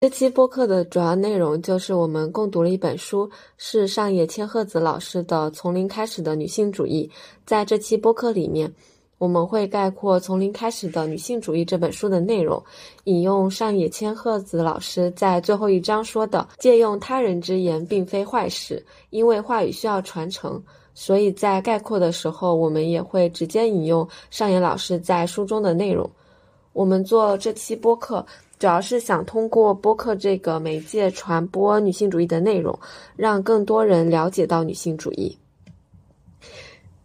这期播客的主要内容就是我们共读了一本书，是上野千鹤子老师的《从零开始的女性主义》。在这期播客里面，我们会概括《从零开始的女性主义》这本书的内容，引用上野千鹤子老师在最后一章说的：“借用他人之言并非坏事，因为话语需要传承。”所以在概括的时候，我们也会直接引用上野老师在书中的内容。我们做这期播客。主要是想通过播客这个媒介传播女性主义的内容，让更多人了解到女性主义。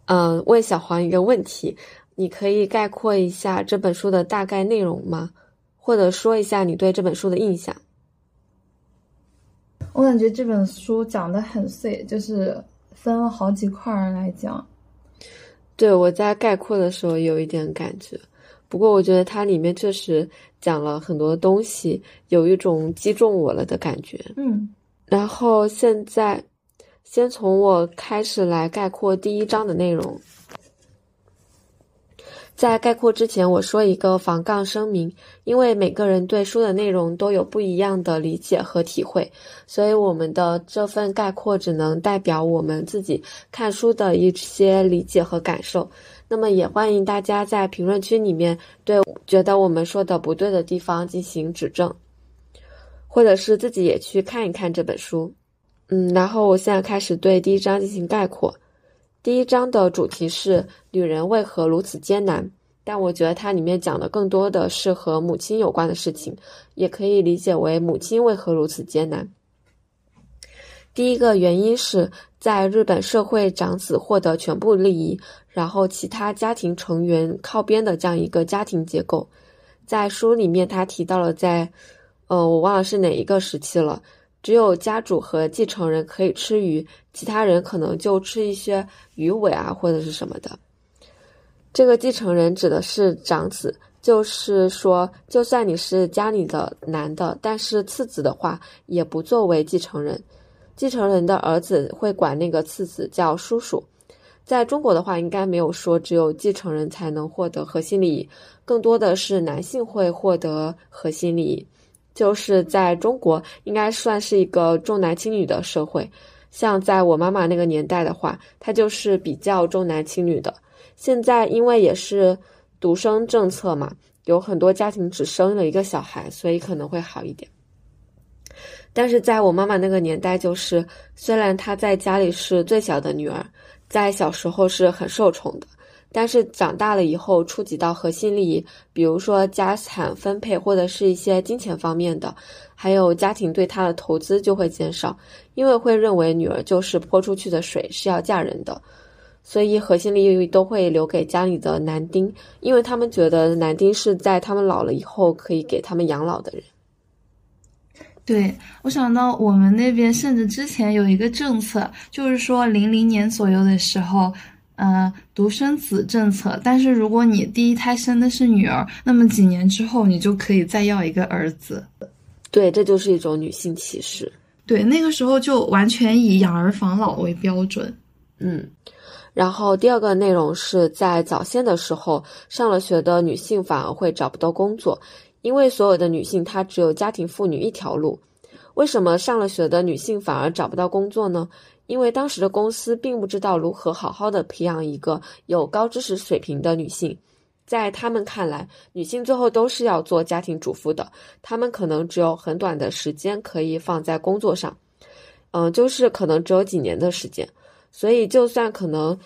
嗯、呃，问小黄一个问题：你可以概括一下这本书的大概内容吗？或者说一下你对这本书的印象？我感觉这本书讲的很碎，就是分了好几块来讲。对，我在概括的时候有一点感觉。不过我觉得它里面确实讲了很多东西，有一种击中我了的感觉。嗯，然后现在先从我开始来概括第一章的内容。在概括之前，我说一个防杠声明，因为每个人对书的内容都有不一样的理解和体会，所以我们的这份概括只能代表我们自己看书的一些理解和感受。那么也欢迎大家在评论区里面对觉得我们说的不对的地方进行指正，或者是自己也去看一看这本书。嗯，然后我现在开始对第一章进行概括。第一章的主题是女人为何如此艰难，但我觉得它里面讲的更多的是和母亲有关的事情，也可以理解为母亲为何如此艰难。第一个原因是在日本社会，长子获得全部利益，然后其他家庭成员靠边的这样一个家庭结构。在书里面，他提到了在，呃，我忘了是哪一个时期了，只有家主和继承人可以吃鱼，其他人可能就吃一些鱼尾啊或者是什么的。这个继承人指的是长子，就是说，就算你是家里的男的，但是次子的话也不作为继承人。继承人的儿子会管那个次子叫叔叔，在中国的话，应该没有说只有继承人才能获得核心利益，更多的是男性会获得核心利益。就是在中国，应该算是一个重男轻女的社会。像在我妈妈那个年代的话，她就是比较重男轻女的。现在因为也是独生政策嘛，有很多家庭只生了一个小孩，所以可能会好一点。但是在我妈妈那个年代，就是虽然她在家里是最小的女儿，在小时候是很受宠的，但是长大了以后触及到核心利益，比如说家产分配或者是一些金钱方面的，还有家庭对她的投资就会减少，因为会认为女儿就是泼出去的水，是要嫁人的，所以核心利益都会留给家里的男丁，因为他们觉得男丁是在他们老了以后可以给他们养老的人。对，我想到我们那边甚至之前有一个政策，就是说零零年左右的时候，呃，独生子政策。但是如果你第一胎生的是女儿，那么几年之后你就可以再要一个儿子。对，这就是一种女性歧视。对，那个时候就完全以养儿防老为标准。嗯，然后第二个内容是在早先的时候，上了学的女性反而会找不到工作。因为所有的女性她只有家庭妇女一条路，为什么上了学的女性反而找不到工作呢？因为当时的公司并不知道如何好好的培养一个有高知识水平的女性，在他们看来，女性最后都是要做家庭主妇的，她们可能只有很短的时间可以放在工作上，嗯，就是可能只有几年的时间，所以就算可能。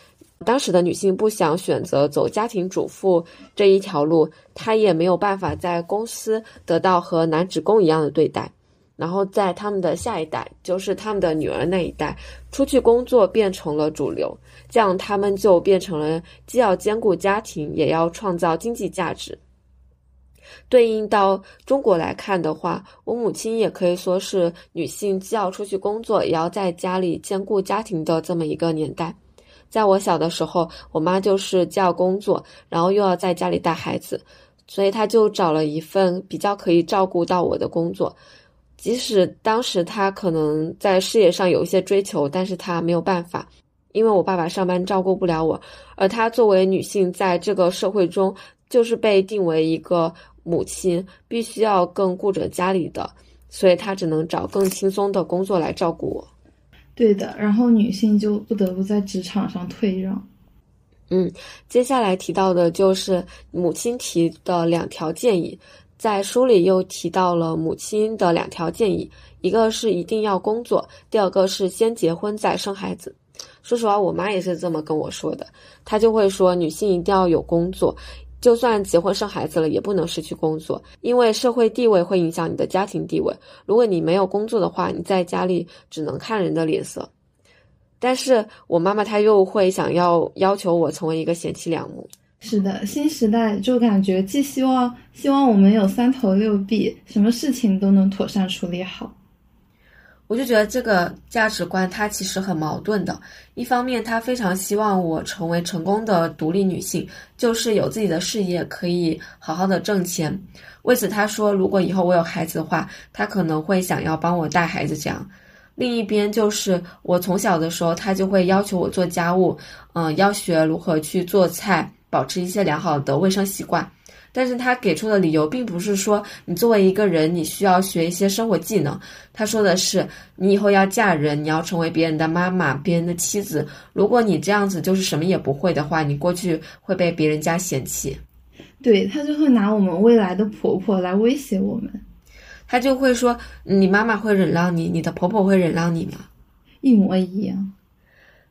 当时的女性不想选择走家庭主妇这一条路，她也没有办法在公司得到和男职工一样的对待。然后在他们的下一代，就是他们的女儿那一代，出去工作变成了主流，这样他们就变成了既要兼顾家庭，也要创造经济价值。对应到中国来看的话，我母亲也可以说是女性既要出去工作，也要在家里兼顾家庭的这么一个年代。在我小的时候，我妈就是既要工作，然后又要在家里带孩子，所以她就找了一份比较可以照顾到我的工作。即使当时她可能在事业上有一些追求，但是她没有办法，因为我爸爸上班照顾不了我，而她作为女性在这个社会中就是被定为一个母亲，必须要更顾着家里的，所以她只能找更轻松的工作来照顾我。对的，然后女性就不得不在职场上退让。嗯，接下来提到的就是母亲提的两条建议，在书里又提到了母亲的两条建议，一个是一定要工作，第二个是先结婚再生孩子。说实话，我妈也是这么跟我说的，她就会说女性一定要有工作。就算结婚生孩子了，也不能失去工作，因为社会地位会影响你的家庭地位。如果你没有工作的话，你在家里只能看人的脸色。但是我妈妈她又会想要要求我成为一个贤妻良母。是的，新时代就感觉既希望希望我们有三头六臂，什么事情都能妥善处理好。我就觉得这个价值观它其实很矛盾的。一方面，他非常希望我成为成功的独立女性，就是有自己的事业，可以好好的挣钱。为此，他说如果以后我有孩子的话，他可能会想要帮我带孩子这样。另一边就是我从小的时候，他就会要求我做家务，嗯，要学如何去做菜，保持一些良好的卫生习惯。但是他给出的理由并不是说你作为一个人你需要学一些生活技能，他说的是你以后要嫁人，你要成为别人的妈妈、别人的妻子。如果你这样子就是什么也不会的话，你过去会被别人家嫌弃。对他就会拿我们未来的婆婆来威胁我们，他就会说你妈妈会忍让你，你的婆婆会忍让你吗？一模一样。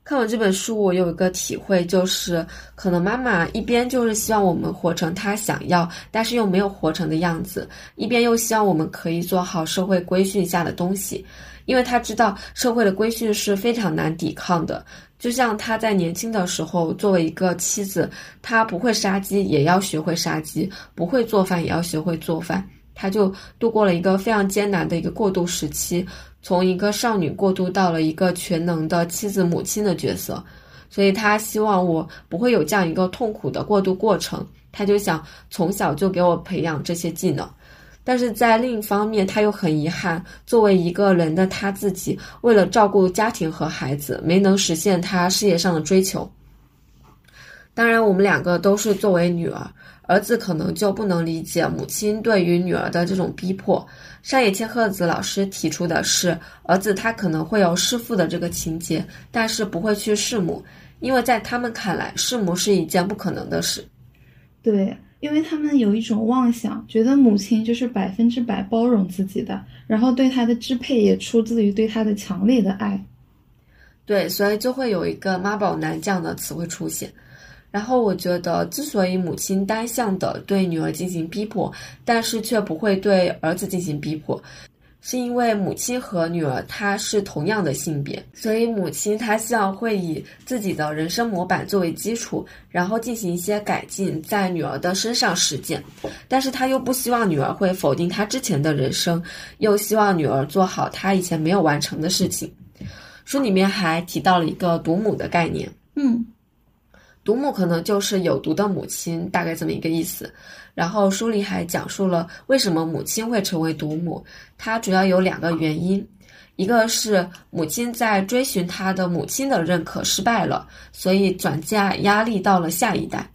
看完这本书，我有一个体会，就是可能妈妈一边就是希望我们活成她想要，但是又没有活成的样子，一边又希望我们可以做好社会规训下的东西，因为她知道社会的规训是非常难抵抗的。就像她在年轻的时候，作为一个妻子，她不会杀鸡也要学会杀鸡，不会做饭也要学会做饭，她就度过了一个非常艰难的一个过渡时期。从一个少女过渡到了一个全能的妻子、母亲的角色，所以他希望我不会有这样一个痛苦的过渡过程。他就想从小就给我培养这些技能，但是在另一方面，他又很遗憾，作为一个人的他自己，为了照顾家庭和孩子，没能实现他事业上的追求。当然，我们两个都是作为女儿。儿子可能就不能理解母亲对于女儿的这种逼迫。上野千鹤子老师提出的是，儿子他可能会有弑父的这个情节，但是不会去弑母，因为在他们看来，弑母是一件不可能的事。对，因为他们有一种妄想，觉得母亲就是百分之百包容自己的，然后对他的支配也出自于对他的强烈的爱。对，所以就会有一个妈宝男这样的词汇出现。然后我觉得，之所以母亲单向的对女儿进行逼迫，但是却不会对儿子进行逼迫，是因为母亲和女儿她是同样的性别，所以母亲她希望会以自己的人生模板作为基础，然后进行一些改进，在女儿的身上实践，但是她又不希望女儿会否定她之前的人生，又希望女儿做好她以前没有完成的事情。书里面还提到了一个独母的概念，嗯。独母可能就是有毒的母亲，大概这么一个意思。然后书里还讲述了为什么母亲会成为独母，它主要有两个原因，一个是母亲在追寻她的母亲的认可失败了，所以转嫁压力到了下一代。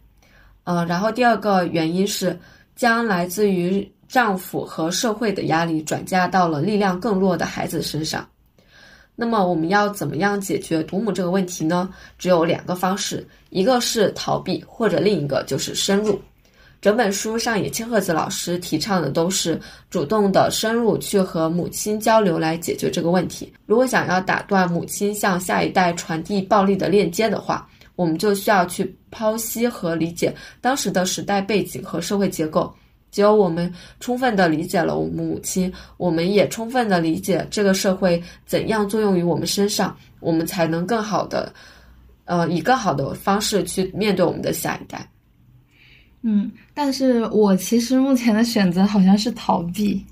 呃，然后第二个原因是将来自于丈夫和社会的压力转嫁到了力量更弱的孩子身上。那么我们要怎么样解决独母这个问题呢？只有两个方式，一个是逃避，或者另一个就是深入。整本书上野千鹤子老师提倡的都是主动的深入去和母亲交流来解决这个问题。如果想要打断母亲向下一代传递暴力的链接的话，我们就需要去剖析和理解当时的时代背景和社会结构。只有我们充分的理解了我们母亲，我们也充分的理解这个社会怎样作用于我们身上，我们才能更好的，呃，以更好的方式去面对我们的下一代。嗯，但是我其实目前的选择好像是逃避。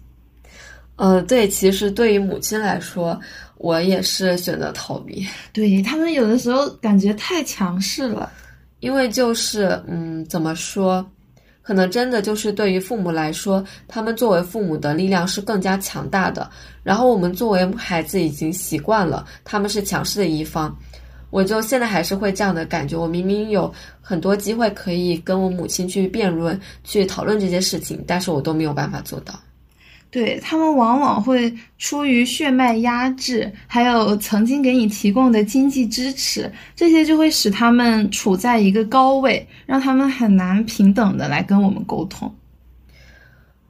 呃，对，其实对于母亲来说，我也是选择逃避。对他们有的时候感觉太强势了，因为就是嗯，怎么说，可能真的就是对于父母来说，他们作为父母的力量是更加强大的。然后我们作为孩子已经习惯了他们是强势的一方，我就现在还是会这样的感觉。我明明有很多机会可以跟我母亲去辩论、去讨论这些事情，但是我都没有办法做到。对他们往往会出于血脉压制，还有曾经给你提供的经济支持，这些就会使他们处在一个高位，让他们很难平等的来跟我们沟通。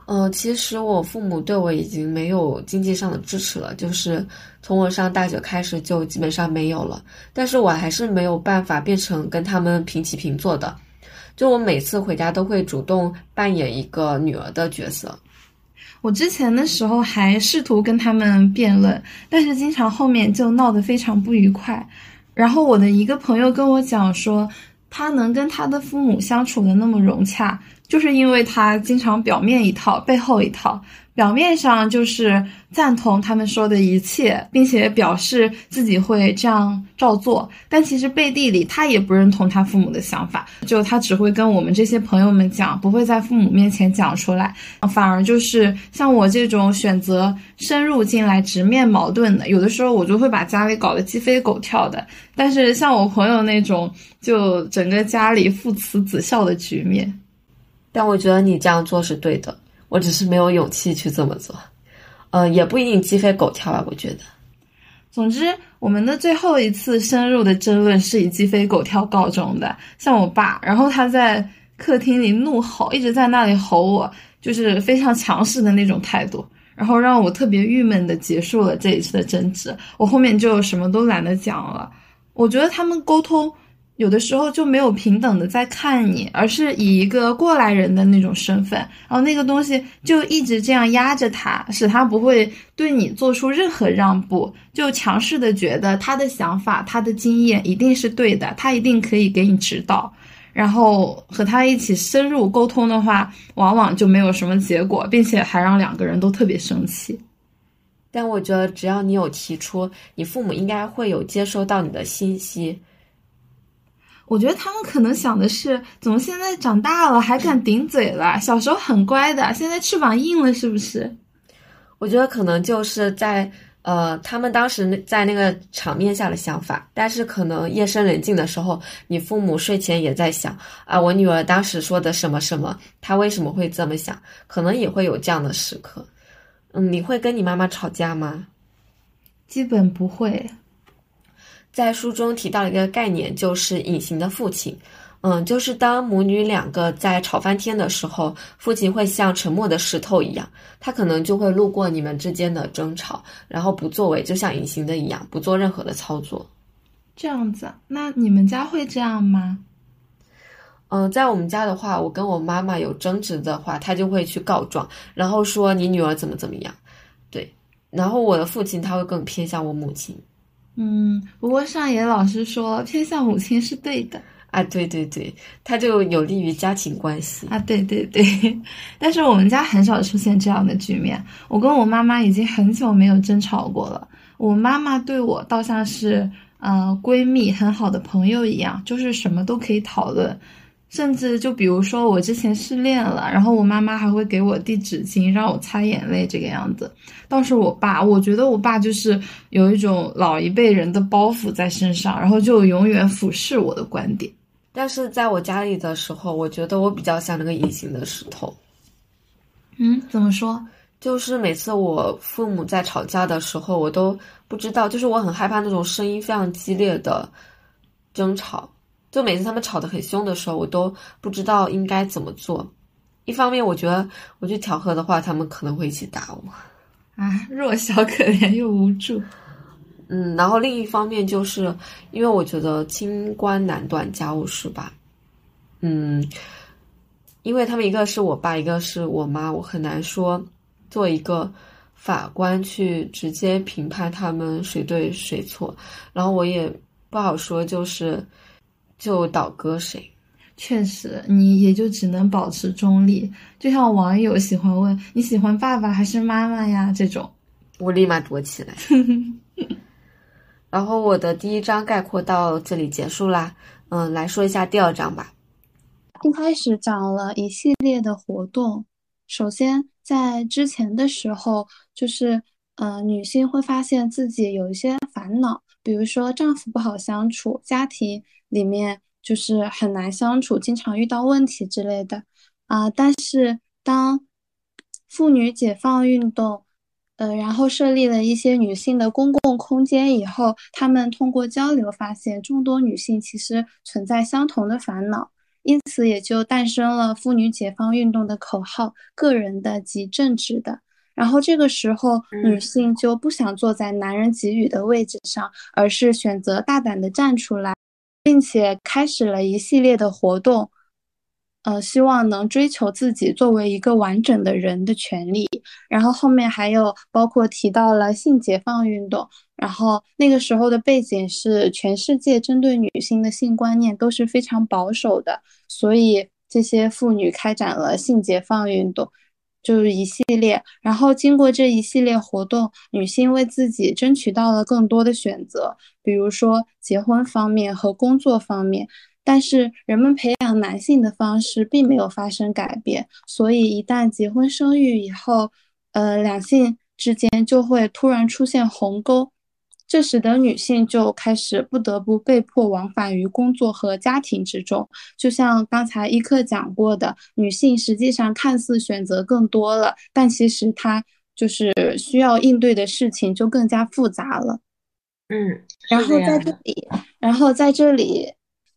呃，其实我父母对我已经没有经济上的支持了，就是从我上大学开始就基本上没有了。但是我还是没有办法变成跟他们平起平坐的，就我每次回家都会主动扮演一个女儿的角色。我之前的时候还试图跟他们辩论，但是经常后面就闹得非常不愉快。然后我的一个朋友跟我讲说，他能跟他的父母相处的那么融洽。就是因为他经常表面一套，背后一套。表面上就是赞同他们说的一切，并且表示自己会这样照做，但其实背地里他也不认同他父母的想法。就他只会跟我们这些朋友们讲，不会在父母面前讲出来。反而就是像我这种选择深入进来直面矛盾的，有的时候我就会把家里搞得鸡飞狗跳的。但是像我朋友那种，就整个家里父慈子孝的局面。但我觉得你这样做是对的，我只是没有勇气去这么做，呃，也不一定鸡飞狗跳吧。我觉得，总之，我们的最后一次深入的争论是以鸡飞狗跳告终的。像我爸，然后他在客厅里怒吼，一直在那里吼我，就是非常强势的那种态度，然后让我特别郁闷的结束了这一次的争执。我后面就什么都懒得讲了。我觉得他们沟通。有的时候就没有平等的在看你，而是以一个过来人的那种身份，然后那个东西就一直这样压着他，使他不会对你做出任何让步，就强势的觉得他的想法、他的经验一定是对的，他一定可以给你指导。然后和他一起深入沟通的话，往往就没有什么结果，并且还让两个人都特别生气。但我觉得，只要你有提出，你父母应该会有接收到你的信息。我觉得他们可能想的是，怎么现在长大了还敢顶嘴了？小时候很乖的，现在翅膀硬了，是不是？我觉得可能就是在呃，他们当时在那个场面下的想法。但是可能夜深人静的时候，你父母睡前也在想啊，我女儿当时说的什么什么，她为什么会这么想？可能也会有这样的时刻。嗯，你会跟你妈妈吵架吗？基本不会。在书中提到了一个概念，就是隐形的父亲。嗯，就是当母女两个在吵翻天的时候，父亲会像沉默的石头一样，他可能就会路过你们之间的争吵，然后不作为，就像隐形的一样，不做任何的操作。这样子，那你们家会这样吗？嗯，在我们家的话，我跟我妈妈有争执的话，她就会去告状，然后说你女儿怎么怎么样。对，然后我的父亲他会更偏向我母亲。嗯，不过上野老师说偏向母亲是对的啊，对对对，他就有利于家庭关系啊，对对对。但是我们家很少出现这样的局面，我跟我妈妈已经很久没有争吵过了。我妈妈对我倒像是呃闺蜜很好的朋友一样，就是什么都可以讨论。甚至就比如说我之前失恋了，然后我妈妈还会给我递纸巾让我擦眼泪，这个样子。倒是我爸，我觉得我爸就是有一种老一辈人的包袱在身上，然后就永远俯视我的观点。但是在我家里的时候，我觉得我比较像那个隐形的石头。嗯，怎么说？就是每次我父母在吵架的时候，我都不知道，就是我很害怕那种声音非常激烈的争吵。就每次他们吵得很凶的时候，我都不知道应该怎么做。一方面，我觉得我去调和的话，他们可能会一起打我。啊，弱小可怜又无助。嗯，然后另一方面，就是因为我觉得清官难断家务事吧。嗯，因为他们一个是我爸，一个是我妈，我很难说做一个法官去直接评判他们谁对谁错。然后我也不好说，就是。就倒戈谁？确实，你也就只能保持中立。就像网友喜欢问你喜欢爸爸还是妈妈呀这种，我立马躲起来。然后我的第一章概括到这里结束啦。嗯，来说一下第二章吧。一开始讲了一系列的活动，首先在之前的时候，就是呃，女性会发现自己有一些烦恼，比如说丈夫不好相处，家庭里面。就是很难相处，经常遇到问题之类的啊。但是当妇女解放运动，呃，然后设立了一些女性的公共空间以后，他们通过交流发现，众多女性其实存在相同的烦恼，因此也就诞生了妇女解放运动的口号：个人的及政治的。然后这个时候，女性就不想坐在男人给予的位置上，而是选择大胆的站出来。并且开始了一系列的活动，呃，希望能追求自己作为一个完整的人的权利。然后后面还有包括提到了性解放运动，然后那个时候的背景是全世界针对女性的性观念都是非常保守的，所以这些妇女开展了性解放运动。就是一系列，然后经过这一系列活动，女性为自己争取到了更多的选择，比如说结婚方面和工作方面。但是人们培养男性的方式并没有发生改变，所以一旦结婚生育以后，呃，两性之间就会突然出现鸿沟。这使得女性就开始不得不被迫往返于工作和家庭之中，就像刚才一课讲过的，女性实际上看似选择更多了，但其实她就是需要应对的事情就更加复杂了。嗯，然后在这里，然后在这里，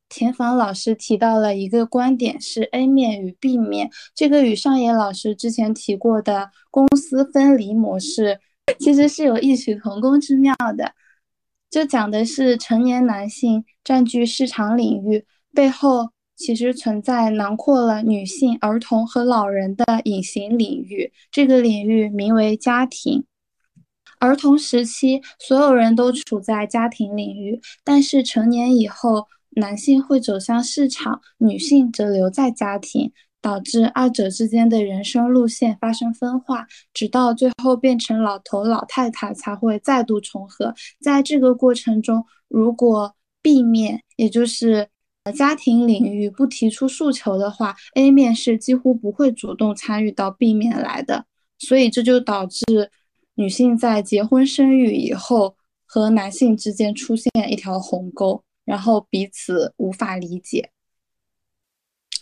田房老师提到了一个观点是 A 面与 B 面，这个与上野老师之前提过的公私分离模式其实是有异曲同工之妙的。这讲的是成年男性占据市场领域背后，其实存在囊括了女性、儿童和老人的隐形领域。这个领域名为家庭。儿童时期，所有人都处在家庭领域，但是成年以后，男性会走向市场，女性则留在家庭。导致二者之间的人生路线发生分化，直到最后变成老头老太太才会再度重合。在这个过程中，如果 B 面，也就是家庭领域不提出诉求的话，A 面是几乎不会主动参与到 B 面来的。所以这就导致女性在结婚生育以后和男性之间出现一条鸿沟，然后彼此无法理解。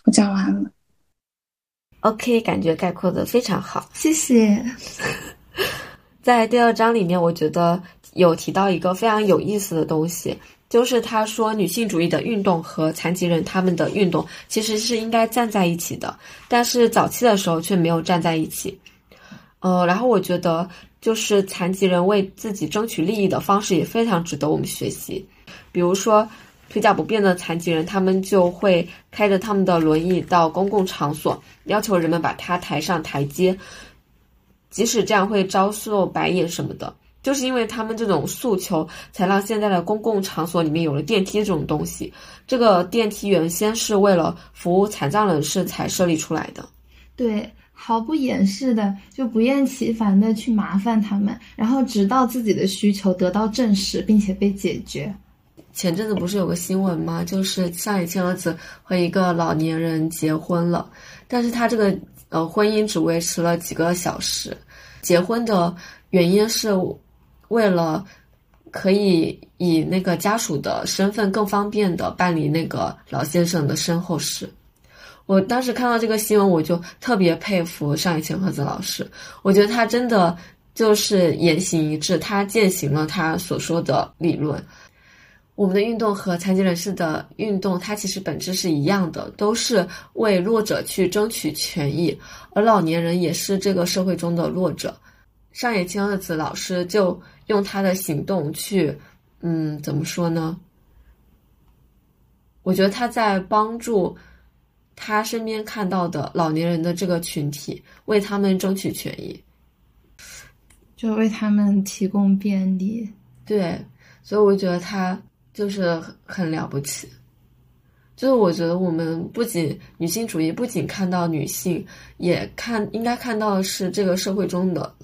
我讲完了。OK，感觉概括的非常好，谢谢。在第二章里面，我觉得有提到一个非常有意思的东西，就是他说女性主义的运动和残疾人他们的运动其实是应该站在一起的，但是早期的时候却没有站在一起。呃，然后我觉得就是残疾人为自己争取利益的方式也非常值得我们学习，比如说。腿脚不便的残疾人，他们就会开着他们的轮椅到公共场所，要求人们把他抬上台阶，即使这样会遭受白眼什么的。就是因为他们这种诉求，才让现在的公共场所里面有了电梯这种东西。这个电梯原先是为了服务残障人士才设立出来的。对，毫不掩饰的，就不厌其烦的去麻烦他们，然后直到自己的需求得到证实并且被解决。前阵子不是有个新闻吗？就是上野千鹤子和一个老年人结婚了，但是他这个呃婚姻只维持了几个小时。结婚的原因是为了可以以那个家属的身份更方便的办理那个老先生的身后事。我当时看到这个新闻，我就特别佩服上野千鹤子老师，我觉得他真的就是言行一致，他践行了他所说的理论。我们的运动和残疾人士的运动，它其实本质是一样的，都是为弱者去争取权益，而老年人也是这个社会中的弱者。上野千鹤子老师就用他的行动去，嗯，怎么说呢？我觉得他在帮助他身边看到的老年人的这个群体，为他们争取权益，就为他们提供便利。对，所以我觉得他。就是很了不起，就是我觉得我们不仅女性主义，不仅看到女性，也看应该看到的是这个社会中的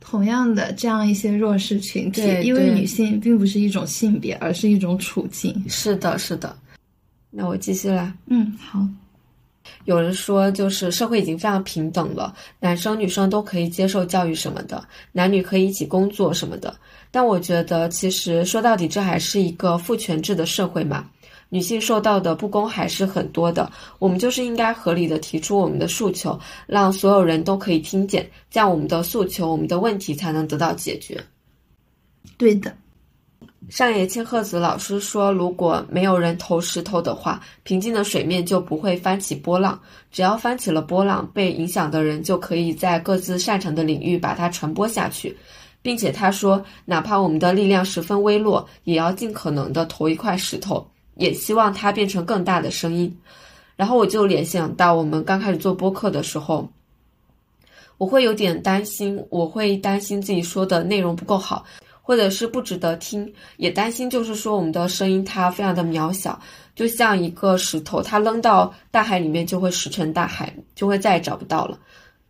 同样的这样一些弱势群体，对因为女性并不是一种性别，而是一种处境。是的，是的。那我继续啦。嗯，好。有人说，就是社会已经非常平等了，男生女生都可以接受教育什么的，男女可以一起工作什么的。但我觉得，其实说到底，这还是一个父权制的社会嘛，女性受到的不公还是很多的。我们就是应该合理的提出我们的诉求，让所有人都可以听见，这样我们的诉求、我们的问题才能得到解决。对的。上野千鹤子老师说，如果没有人投石头的话，平静的水面就不会翻起波浪。只要翻起了波浪，被影响的人就可以在各自擅长的领域把它传播下去，并且他说，哪怕我们的力量十分微弱，也要尽可能的投一块石头，也希望它变成更大的声音。然后我就联想到我们刚开始做播客的时候，我会有点担心，我会担心自己说的内容不够好。或者是不值得听，也担心，就是说我们的声音它非常的渺小，就像一个石头，它扔到大海里面就会石沉大海，就会再也找不到了。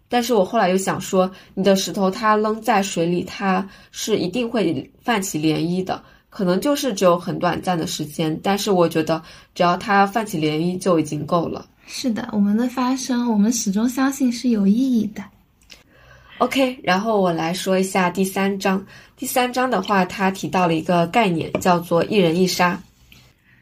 但是我后来又想说，你的石头它扔在水里，它是一定会泛起涟漪的，可能就是只有很短暂的时间，但是我觉得只要它泛起涟漪就已经够了。是的，我们的发生，我们始终相信是有意义的。OK，然后我来说一下第三章。第三章的话，它提到了一个概念，叫做一人一杀。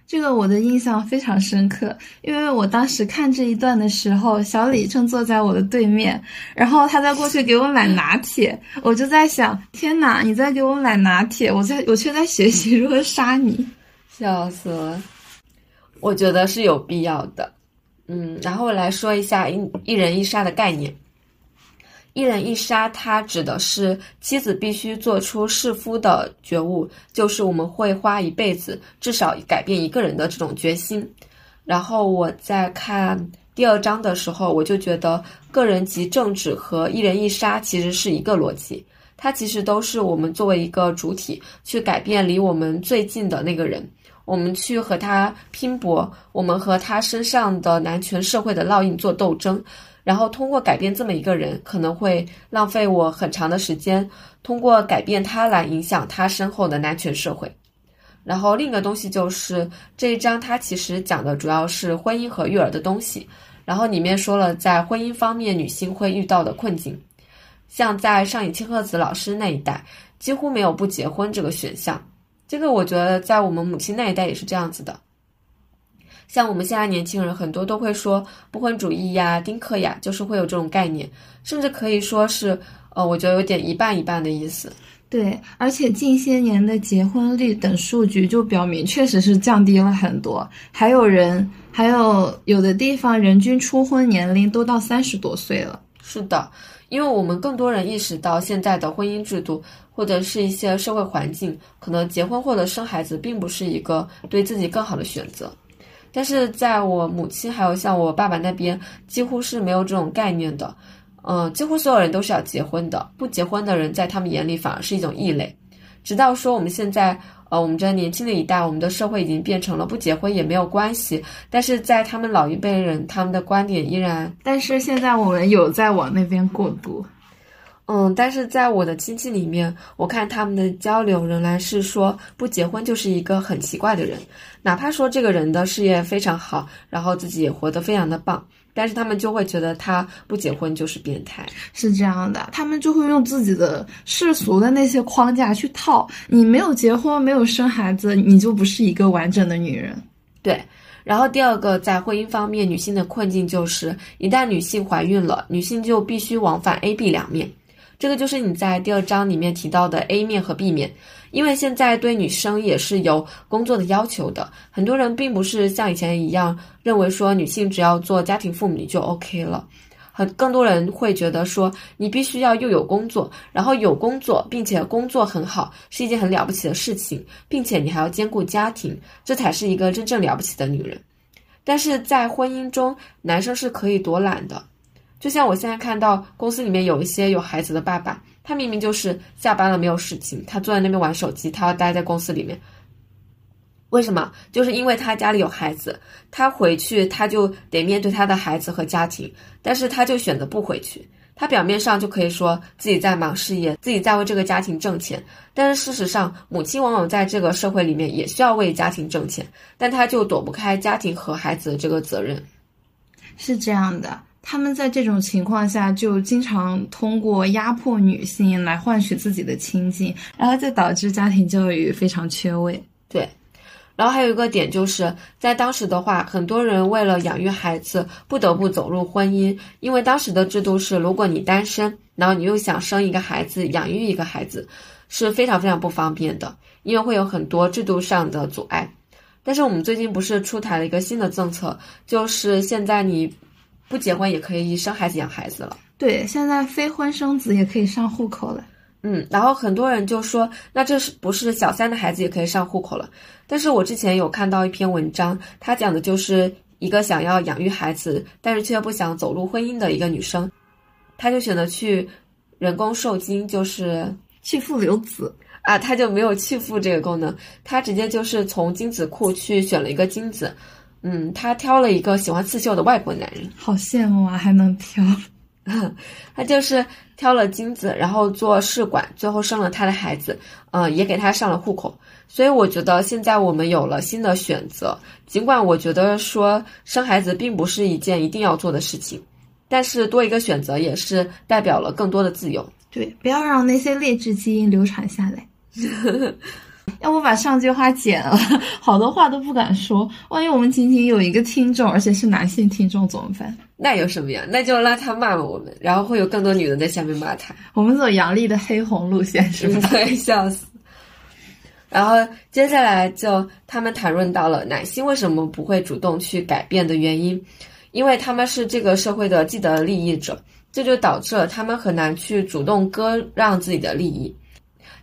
这个我的印象非常深刻，因为我当时看这一段的时候，小李正坐在我的对面，然后他在过去给我买拿铁，我就在想，天哪，你在给我买拿铁，我在我却在学习如何杀你，笑死了。我觉得是有必要的。嗯，然后我来说一下一一人一杀的概念。一人一杀，它指的是妻子必须做出弑夫的觉悟，就是我们会花一辈子至少改变一个人的这种决心。然后我在看第二章的时候，我就觉得个人及政治和一人一杀其实是一个逻辑，它其实都是我们作为一个主体去改变离我们最近的那个人，我们去和他拼搏，我们和他身上的男权社会的烙印做斗争。然后通过改变这么一个人，可能会浪费我很长的时间。通过改变他来影响他身后的男权社会。然后另一个东西就是这一章，它其实讲的主要是婚姻和育儿的东西。然后里面说了在婚姻方面女性会遇到的困境，像在上野千鹤子老师那一代，几乎没有不结婚这个选项。这个我觉得在我们母亲那一代也是这样子的。像我们现在年轻人很多都会说不婚主义呀、丁克呀，就是会有这种概念，甚至可以说是，呃，我觉得有点一半一半的意思。对，而且近些年的结婚率等数据就表明，确实是降低了很多。还有人，还有有的地方人均初婚年龄都到三十多岁了。是的，因为我们更多人意识到现在的婚姻制度或者是一些社会环境，可能结婚或者生孩子并不是一个对自己更好的选择。但是在我母亲还有像我爸爸那边，几乎是没有这种概念的。嗯，几乎所有人都是要结婚的，不结婚的人在他们眼里反而是一种异类。直到说我们现在，呃，我们这年轻的一代，我们的社会已经变成了不结婚也没有关系。但是在他们老一辈人，他们的观点依然，但是现在我们有在往那边过渡。嗯，但是在我的亲戚里面，我看他们的交流仍然是说不结婚就是一个很奇怪的人，哪怕说这个人的事业非常好，然后自己也活得非常的棒。但是他们就会觉得他不结婚就是变态，是这样的，他们就会用自己的世俗的那些框架去套你。没有结婚，没有生孩子，你就不是一个完整的女人。对。然后第二个，在婚姻方面，女性的困境就是，一旦女性怀孕了，女性就必须往返 A、B 两面。这个就是你在第二章里面提到的 A 面和 B 面，因为现在对女生也是有工作的要求的。很多人并不是像以前一样认为说女性只要做家庭妇女就 OK 了，很更多人会觉得说你必须要又有工作，然后有工作，并且工作很好，是一件很了不起的事情，并且你还要兼顾家庭，这才是一个真正了不起的女人。但是在婚姻中，男生是可以多懒的。就像我现在看到公司里面有一些有孩子的爸爸，他明明就是下班了没有事情，他坐在那边玩手机，他要待在公司里面。为什么？就是因为他家里有孩子，他回去他就得面对他的孩子和家庭，但是他就选择不回去。他表面上就可以说自己在忙事业，自己在为这个家庭挣钱，但是事实上，母亲往往在这个社会里面也需要为家庭挣钱，但他就躲不开家庭和孩子的这个责任。是这样的，他们在这种情况下就经常通过压迫女性来换取自己的亲近，然后就导致家庭教育非常缺位。对。然后还有一个点，就是在当时的话，很多人为了养育孩子，不得不走入婚姻，因为当时的制度是，如果你单身，然后你又想生一个孩子，养育一个孩子，是非常非常不方便的，因为会有很多制度上的阻碍。但是我们最近不是出台了一个新的政策，就是现在你不结婚也可以生孩子养孩子了。对，现在非婚生子也可以上户口了。嗯，然后很多人就说，那这是不是小三的孩子也可以上户口了？但是我之前有看到一篇文章，他讲的就是一个想要养育孩子，但是却不想走入婚姻的一个女生，她就选择去人工受精，就是去父留子啊，她就没有弃父这个功能，她直接就是从精子库去选了一个精子，嗯，他挑了一个喜欢刺绣的外国男人，好羡慕啊，还能挑。他就是挑了金子，然后做试管，最后生了他的孩子，嗯，也给他上了户口。所以我觉得现在我们有了新的选择，尽管我觉得说生孩子并不是一件一定要做的事情，但是多一个选择也是代表了更多的自由。对，不要让那些劣质基因流传下来。要不把上句话剪了，好多话都不敢说。万一我们仅仅有一个听众，而且是男性听众怎么办？那有什么呀？那就让他骂我们，然后会有更多女人在下面骂他。我们走杨笠的黑红路线是吧？对，笑死。然后接下来就他们谈论到了男性为什么不会主动去改变的原因，因为他们是这个社会的既得利益者，这就导致了他们很难去主动割让自己的利益。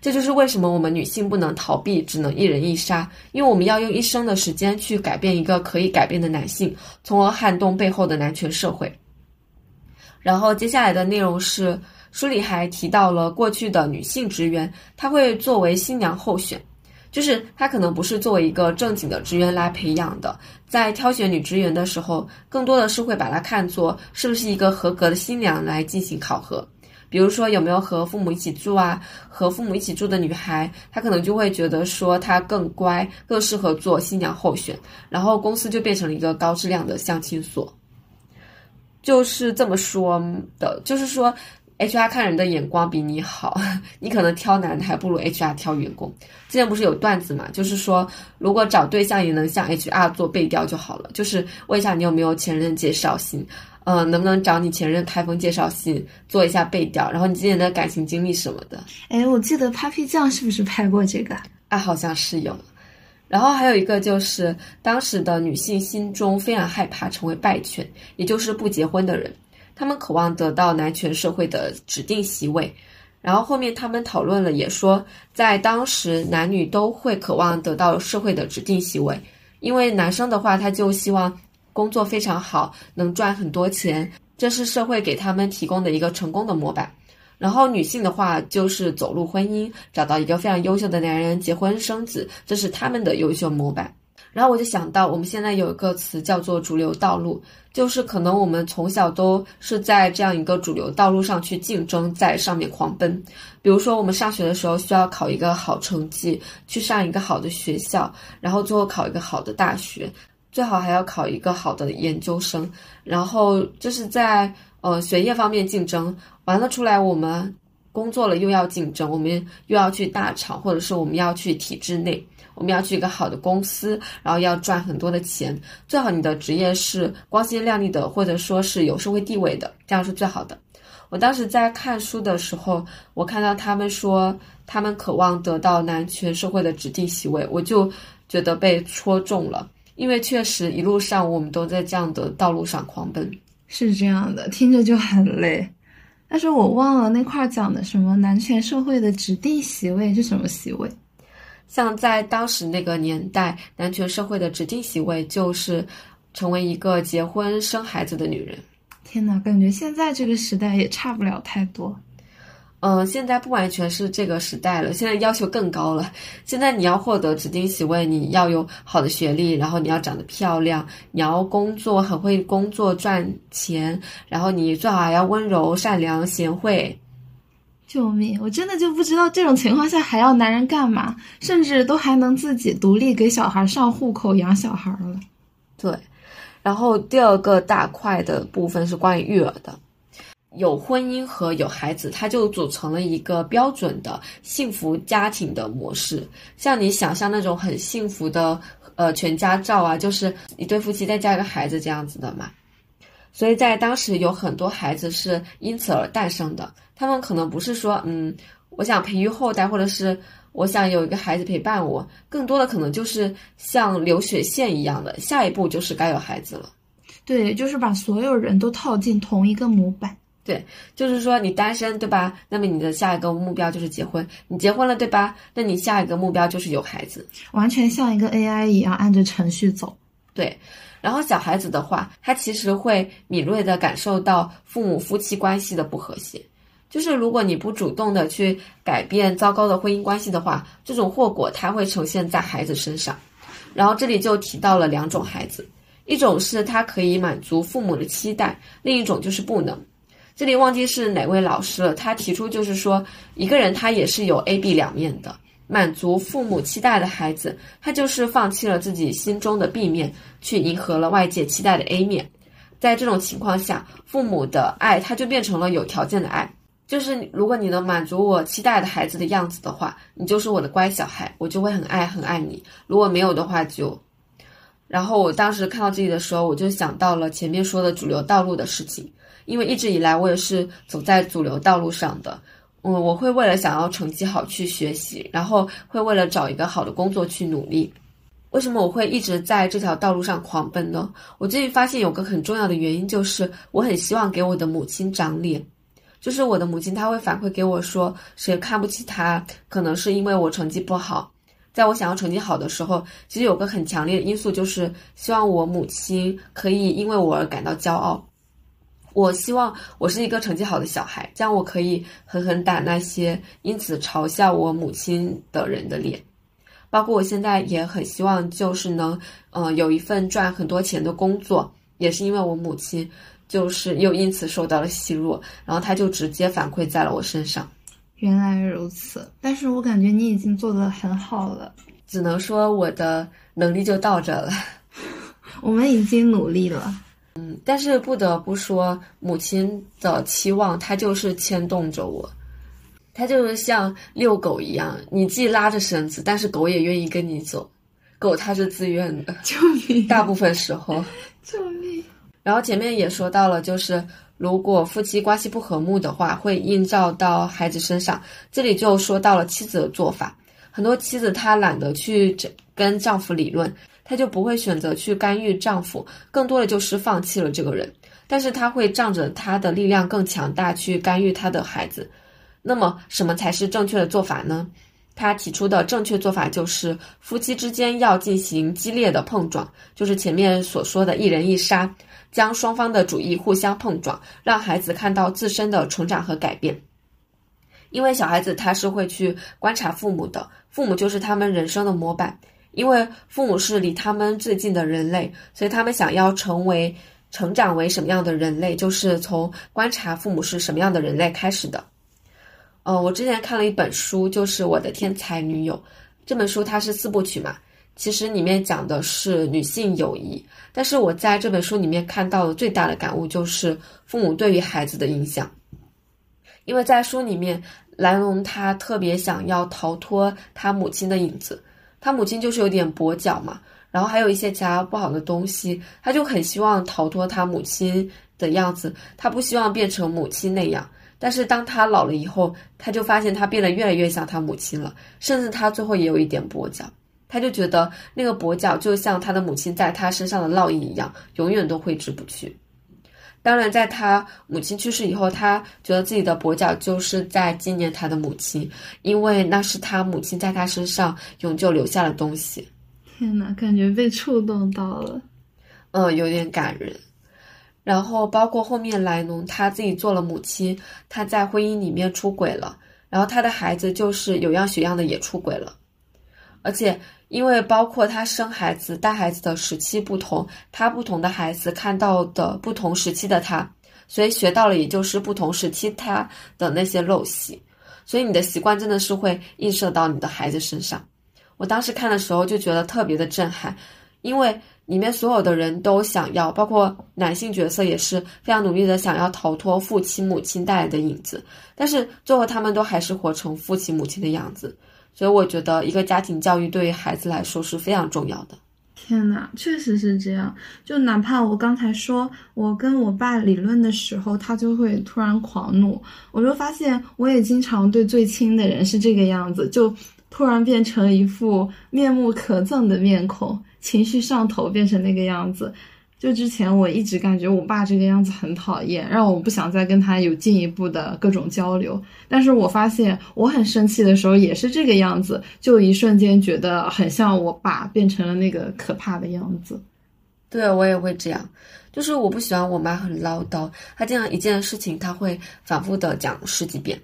这就是为什么我们女性不能逃避，只能一人一杀，因为我们要用一生的时间去改变一个可以改变的男性，从而撼动背后的男权社会。然后接下来的内容是，书里还提到了过去的女性职员，她会作为新娘候选，就是她可能不是作为一个正经的职员来培养的，在挑选女职员的时候，更多的是会把她看作是不是一个合格的新娘来进行考核。比如说有没有和父母一起住啊？和父母一起住的女孩，她可能就会觉得说她更乖，更适合做新娘候选，然后公司就变成了一个高质量的相亲所，就是这么说的。就是说，HR 看人的眼光比你好，你可能挑男的还不如 HR 挑员工。之前不是有段子嘛？就是说，如果找对象也能像 HR 做背调就好了，就是问一下你有没有前任介绍信。嗯，能不能找你前任开封介绍信做一下背调，然后你今年的感情经历什么的？哎，我记得 Papi 酱是不是拍过这个？啊，好像是有。然后还有一个就是当时的女性心中非常害怕成为败犬，也就是不结婚的人，他们渴望得到男权社会的指定席位。然后后面他们讨论了，也说在当时男女都会渴望得到社会的指定席位，因为男生的话他就希望。工作非常好，能赚很多钱，这是社会给他们提供的一个成功的模板。然后女性的话，就是走入婚姻，找到一个非常优秀的男人，结婚生子，这是他们的优秀模板。然后我就想到，我们现在有一个词叫做主流道路，就是可能我们从小都是在这样一个主流道路上去竞争，在上面狂奔。比如说，我们上学的时候需要考一个好成绩，去上一个好的学校，然后最后考一个好的大学。最好还要考一个好的研究生，然后就是在呃学业方面竞争完了出来，我们工作了又要竞争，我们又要去大厂，或者是我们要去体制内，我们要去一个好的公司，然后要赚很多的钱。最好你的职业是光鲜亮丽的，或者说是有社会地位的，这样是最好的。我当时在看书的时候，我看到他们说他们渴望得到男权社会的指定席位，我就觉得被戳中了。因为确实一路上我们都在这样的道路上狂奔，是这样的，听着就很累。但是我忘了那块讲的什么男权社会的指定席位是什么席位？像在当时那个年代，男权社会的指定席位就是成为一个结婚生孩子的女人。天哪，感觉现在这个时代也差不了太多。嗯，现在不完全是这个时代了，现在要求更高了。现在你要获得指定席位，你要有好的学历，然后你要长得漂亮，你要工作很会工作赚钱，然后你最好还要温柔、善良、贤惠。救命！我真的就不知道这种情况下还要男人干嘛，甚至都还能自己独立给小孩上户口、养小孩了。对，然后第二个大块的部分是关于育儿的。有婚姻和有孩子，它就组成了一个标准的幸福家庭的模式。像你想象那种很幸福的呃全家照啊，就是一对夫妻再加一个孩子这样子的嘛。所以在当时有很多孩子是因此而诞生的。他们可能不是说嗯，我想培育后代，或者是我想有一个孩子陪伴我，更多的可能就是像流水线一样的，下一步就是该有孩子了。对，就是把所有人都套进同一个模板。对，就是说你单身对吧？那么你的下一个目标就是结婚。你结婚了对吧？那你下一个目标就是有孩子，完全像一个 AI 一样按着程序走。对，然后小孩子的话，他其实会敏锐的感受到父母夫妻关系的不和谐。就是如果你不主动的去改变糟糕的婚姻关系的话，这种后果它会呈现在孩子身上。然后这里就提到了两种孩子，一种是他可以满足父母的期待，另一种就是不能。这里忘记是哪位老师了，他提出就是说，一个人他也是有 A、B 两面的。满足父母期待的孩子，他就是放弃了自己心中的 B 面，去迎合了外界期待的 A 面。在这种情况下，父母的爱他就变成了有条件的爱，就是如果你能满足我期待的孩子的样子的话，你就是我的乖小孩，我就会很爱很爱你。如果没有的话，就……然后我当时看到这里的时候，我就想到了前面说的主流道路的事情。因为一直以来我也是走在主流道路上的，嗯，我会为了想要成绩好去学习，然后会为了找一个好的工作去努力。为什么我会一直在这条道路上狂奔呢？我最近发现有个很重要的原因，就是我很希望给我的母亲长脸。就是我的母亲，她会反馈给我说，谁看不起她，可能是因为我成绩不好。在我想要成绩好的时候，其实有个很强烈的因素，就是希望我母亲可以因为我而感到骄傲。我希望我是一个成绩好的小孩，这样我可以狠狠打那些因此嘲笑我母亲的人的脸。包括我现在也很希望，就是能，嗯，有一份赚很多钱的工作，也是因为我母亲，就是又因此受到了奚落，然后他就直接反馈在了我身上。原来如此，但是我感觉你已经做得很好了，只能说我的能力就到这了。我们已经努力了。嗯，但是不得不说，母亲的期望，她就是牵动着我，她就是像遛狗一样，你既拉着绳子，但是狗也愿意跟你走，狗它是自愿的，救命！大部分时候，救命！然后前面也说到了，就是如果夫妻关系不和睦的话，会映照到孩子身上。这里就说到了妻子的做法，很多妻子她懒得去跟丈夫理论。她就不会选择去干预丈夫，更多的就是放弃了这个人。但是她会仗着她的力量更强大去干预她的孩子。那么什么才是正确的做法呢？他提出的正确做法就是夫妻之间要进行激烈的碰撞，就是前面所说的一人一杀，将双方的主义互相碰撞，让孩子看到自身的成长和改变。因为小孩子他是会去观察父母的，父母就是他们人生的模板。因为父母是离他们最近的人类，所以他们想要成为、成长为什么样的人类，就是从观察父母是什么样的人类开始的。呃，我之前看了一本书，就是《我的天才女友》这本书，它是四部曲嘛，其实里面讲的是女性友谊。但是我在这本书里面看到的最大的感悟就是父母对于孩子的影响，因为在书里面，莱龙他特别想要逃脱他母亲的影子。他母亲就是有点跛脚嘛，然后还有一些其他不好的东西，他就很希望逃脱他母亲的样子，他不希望变成母亲那样。但是当他老了以后，他就发现他变得越来越像他母亲了，甚至他最后也有一点跛脚。他就觉得那个跛脚就像他的母亲在他身上的烙印一样，永远都挥之不去。当然，在他母亲去世以后，他觉得自己的跛脚就是在纪念他的母亲，因为那是他母亲在他身上永久留下的东西。天呐，感觉被触动到了，嗯，有点感人。然后包括后面莱农他自己做了母亲，他在婚姻里面出轨了，然后他的孩子就是有样学样的也出轨了，而且因为包括他生孩子带孩子的时期不同，他不同的孩子看到的不同时期的他，所以学到了也就是不同时期他的那些陋习，所以你的习惯真的是会映射到你的孩子身上。我当时看的时候就觉得特别的震撼，因为。里面所有的人都想要，包括男性角色也是非常努力的想要逃脱父亲母亲带来的影子，但是最后他们都还是活成父亲母亲的样子。所以我觉得一个家庭教育对于孩子来说是非常重要的。天呐，确实是这样。就哪怕我刚才说我跟我爸理论的时候，他就会突然狂怒，我就发现我也经常对最亲的人是这个样子，就突然变成一副面目可憎的面孔。情绪上头变成那个样子，就之前我一直感觉我爸这个样子很讨厌，让我不想再跟他有进一步的各种交流。但是我发现我很生气的时候也是这个样子，就一瞬间觉得很像我爸变成了那个可怕的样子。对我也会这样，就是我不喜欢我妈很唠叨，她这样一件事情她会反复的讲十几遍。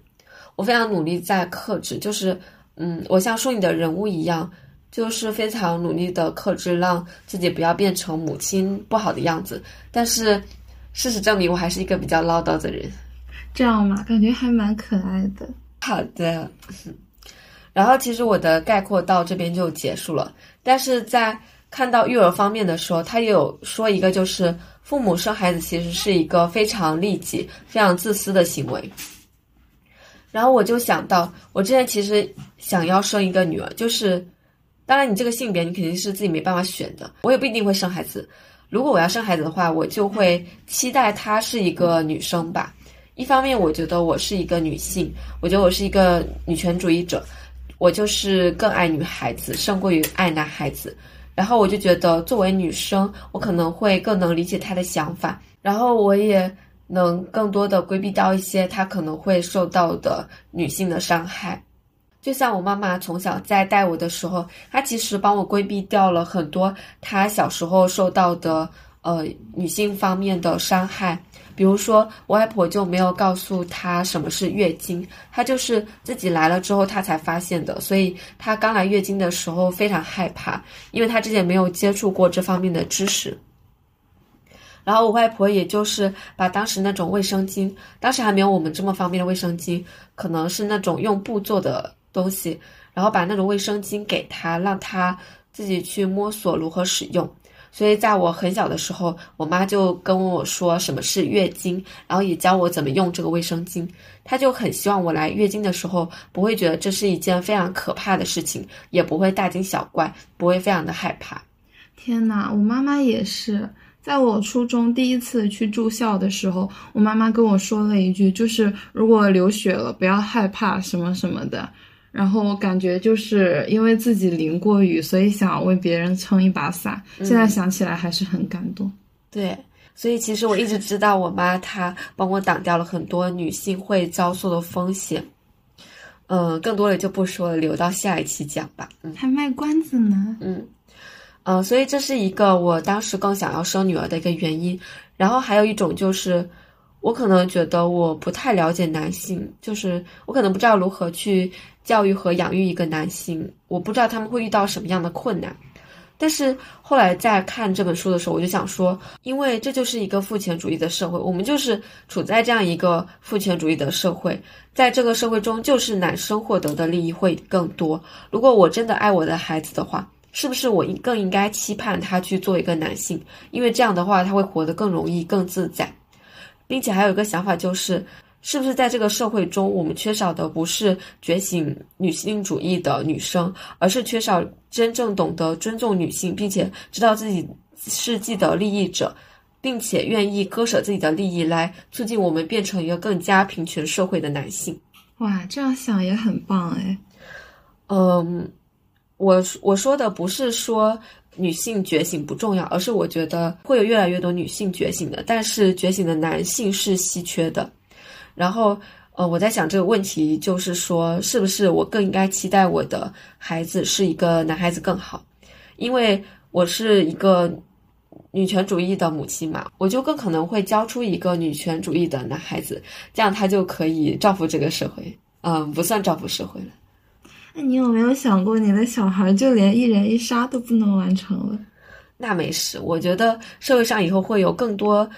我非常努力在克制，就是嗯，我像说你的人物一样。就是非常努力的克制，让自己不要变成母亲不好的样子。但是，事实证明，我还是一个比较唠叨的人。这样嘛，感觉还蛮可爱的。好的。然后，其实我的概括到这边就结束了。但是在看到育儿方面的时候，他也有说一个，就是父母生孩子其实是一个非常利己、非常自私的行为。然后我就想到，我之前其实想要生一个女儿，就是。当然，你这个性别你肯定是自己没办法选的。我也不一定会生孩子。如果我要生孩子的话，我就会期待她是一个女生吧。一方面，我觉得我是一个女性，我觉得我是一个女权主义者，我就是更爱女孩子胜过于爱男孩子。然后我就觉得，作为女生，我可能会更能理解她的想法，然后我也能更多的规避到一些她可能会受到的女性的伤害。就像我妈妈从小在带我的时候，她其实帮我规避掉了很多她小时候受到的呃女性方面的伤害。比如说，我外婆就没有告诉她什么是月经，她就是自己来了之后她才发现的。所以她刚来月经的时候非常害怕，因为她之前没有接触过这方面的知识。然后我外婆也就是把当时那种卫生巾，当时还没有我们这么方便的卫生巾，可能是那种用布做的。东西，然后把那种卫生巾给他，让他自己去摸索如何使用。所以在我很小的时候，我妈就跟我说什么是月经，然后也教我怎么用这个卫生巾。她就很希望我来月经的时候不会觉得这是一件非常可怕的事情，也不会大惊小怪，不会非常的害怕。天呐，我妈妈也是，在我初中第一次去住校的时候，我妈妈跟我说了一句，就是如果流血了，不要害怕什么什么的。然后我感觉就是因为自己淋过雨，所以想为别人撑一把伞。现在想起来还是很感动。对，所以其实我一直知道我妈她帮我挡掉了很多女性会遭受的风险。嗯，更多的就不说了，留到下一期讲吧。嗯，还卖关子呢。嗯，呃，所以这是一个我当时更想要生女儿的一个原因。然后还有一种就是，我可能觉得我不太了解男性，就是我可能不知道如何去。教育和养育一个男性，我不知道他们会遇到什么样的困难。但是后来在看这本书的时候，我就想说，因为这就是一个父权主义的社会，我们就是处在这样一个父权主义的社会，在这个社会中，就是男生获得的利益会更多。如果我真的爱我的孩子的话，是不是我应更应该期盼他去做一个男性？因为这样的话，他会活得更容易、更自在，并且还有一个想法就是。是不是在这个社会中，我们缺少的不是觉醒女性主义的女生，而是缺少真正懂得尊重女性，并且知道自己是既得利益者，并且愿意割舍自己的利益来促进我们变成一个更加平权社会的男性？哇，这样想也很棒哎。嗯，我我说的不是说女性觉醒不重要，而是我觉得会有越来越多女性觉醒的，但是觉醒的男性是稀缺的。然后，呃，我在想这个问题，就是说，是不是我更应该期待我的孩子是一个男孩子更好？因为我是一个女权主义的母亲嘛，我就更可能会教出一个女权主义的男孩子，这样他就可以造福这个社会。嗯，不算造福社会了。那你有没有想过，你的小孩就连一人一杀都不能完成了？那没事，我觉得社会上以后会有更多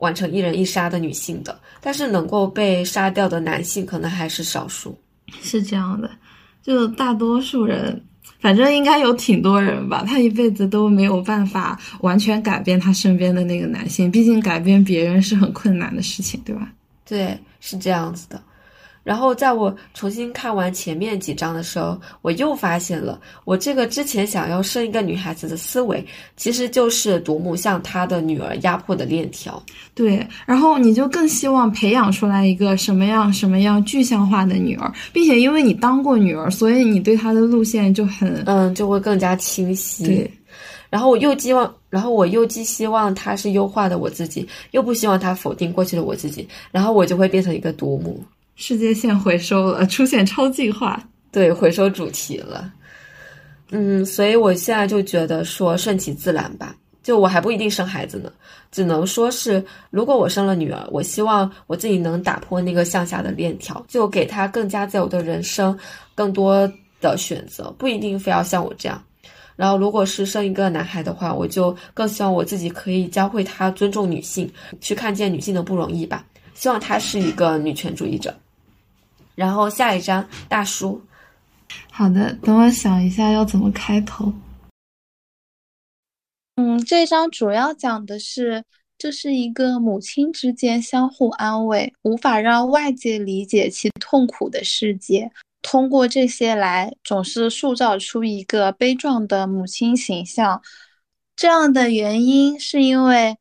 完成一人一杀的女性的，但是能够被杀掉的男性可能还是少数。是这样的，就大多数人。反正应该有挺多人吧，他一辈子都没有办法完全改变他身边的那个男性，毕竟改变别人是很困难的事情，对吧？对，是这样子的。然后在我重新看完前面几章的时候，我又发现了我这个之前想要生一个女孩子的思维，其实就是独母向她的女儿压迫的链条。对，然后你就更希望培养出来一个什么样什么样具象化的女儿，并且因为你当过女儿，所以你对她的路线就很嗯，就会更加清晰。对，然后我又希望，然后我又既希望她是优化的我自己，又不希望她否定过去的我自己，然后我就会变成一个独母。世界线回收了，出现超进化，对，回收主题了。嗯，所以我现在就觉得说顺其自然吧，就我还不一定生孩子呢，只能说是如果我生了女儿，我希望我自己能打破那个向下的链条，就给她更加自由的人生，更多的选择，不一定非要像我这样。然后，如果是生一个男孩的话，我就更希望我自己可以教会他尊重女性，去看见女性的不容易吧。希望他是一个女权主义者。然后下一章大叔，好的，等我想一下要怎么开头。嗯，这章主要讲的是，这是一个母亲之间相互安慰，无法让外界理解其痛苦的世界。通过这些来，总是塑造出一个悲壮的母亲形象。这样的原因是因为。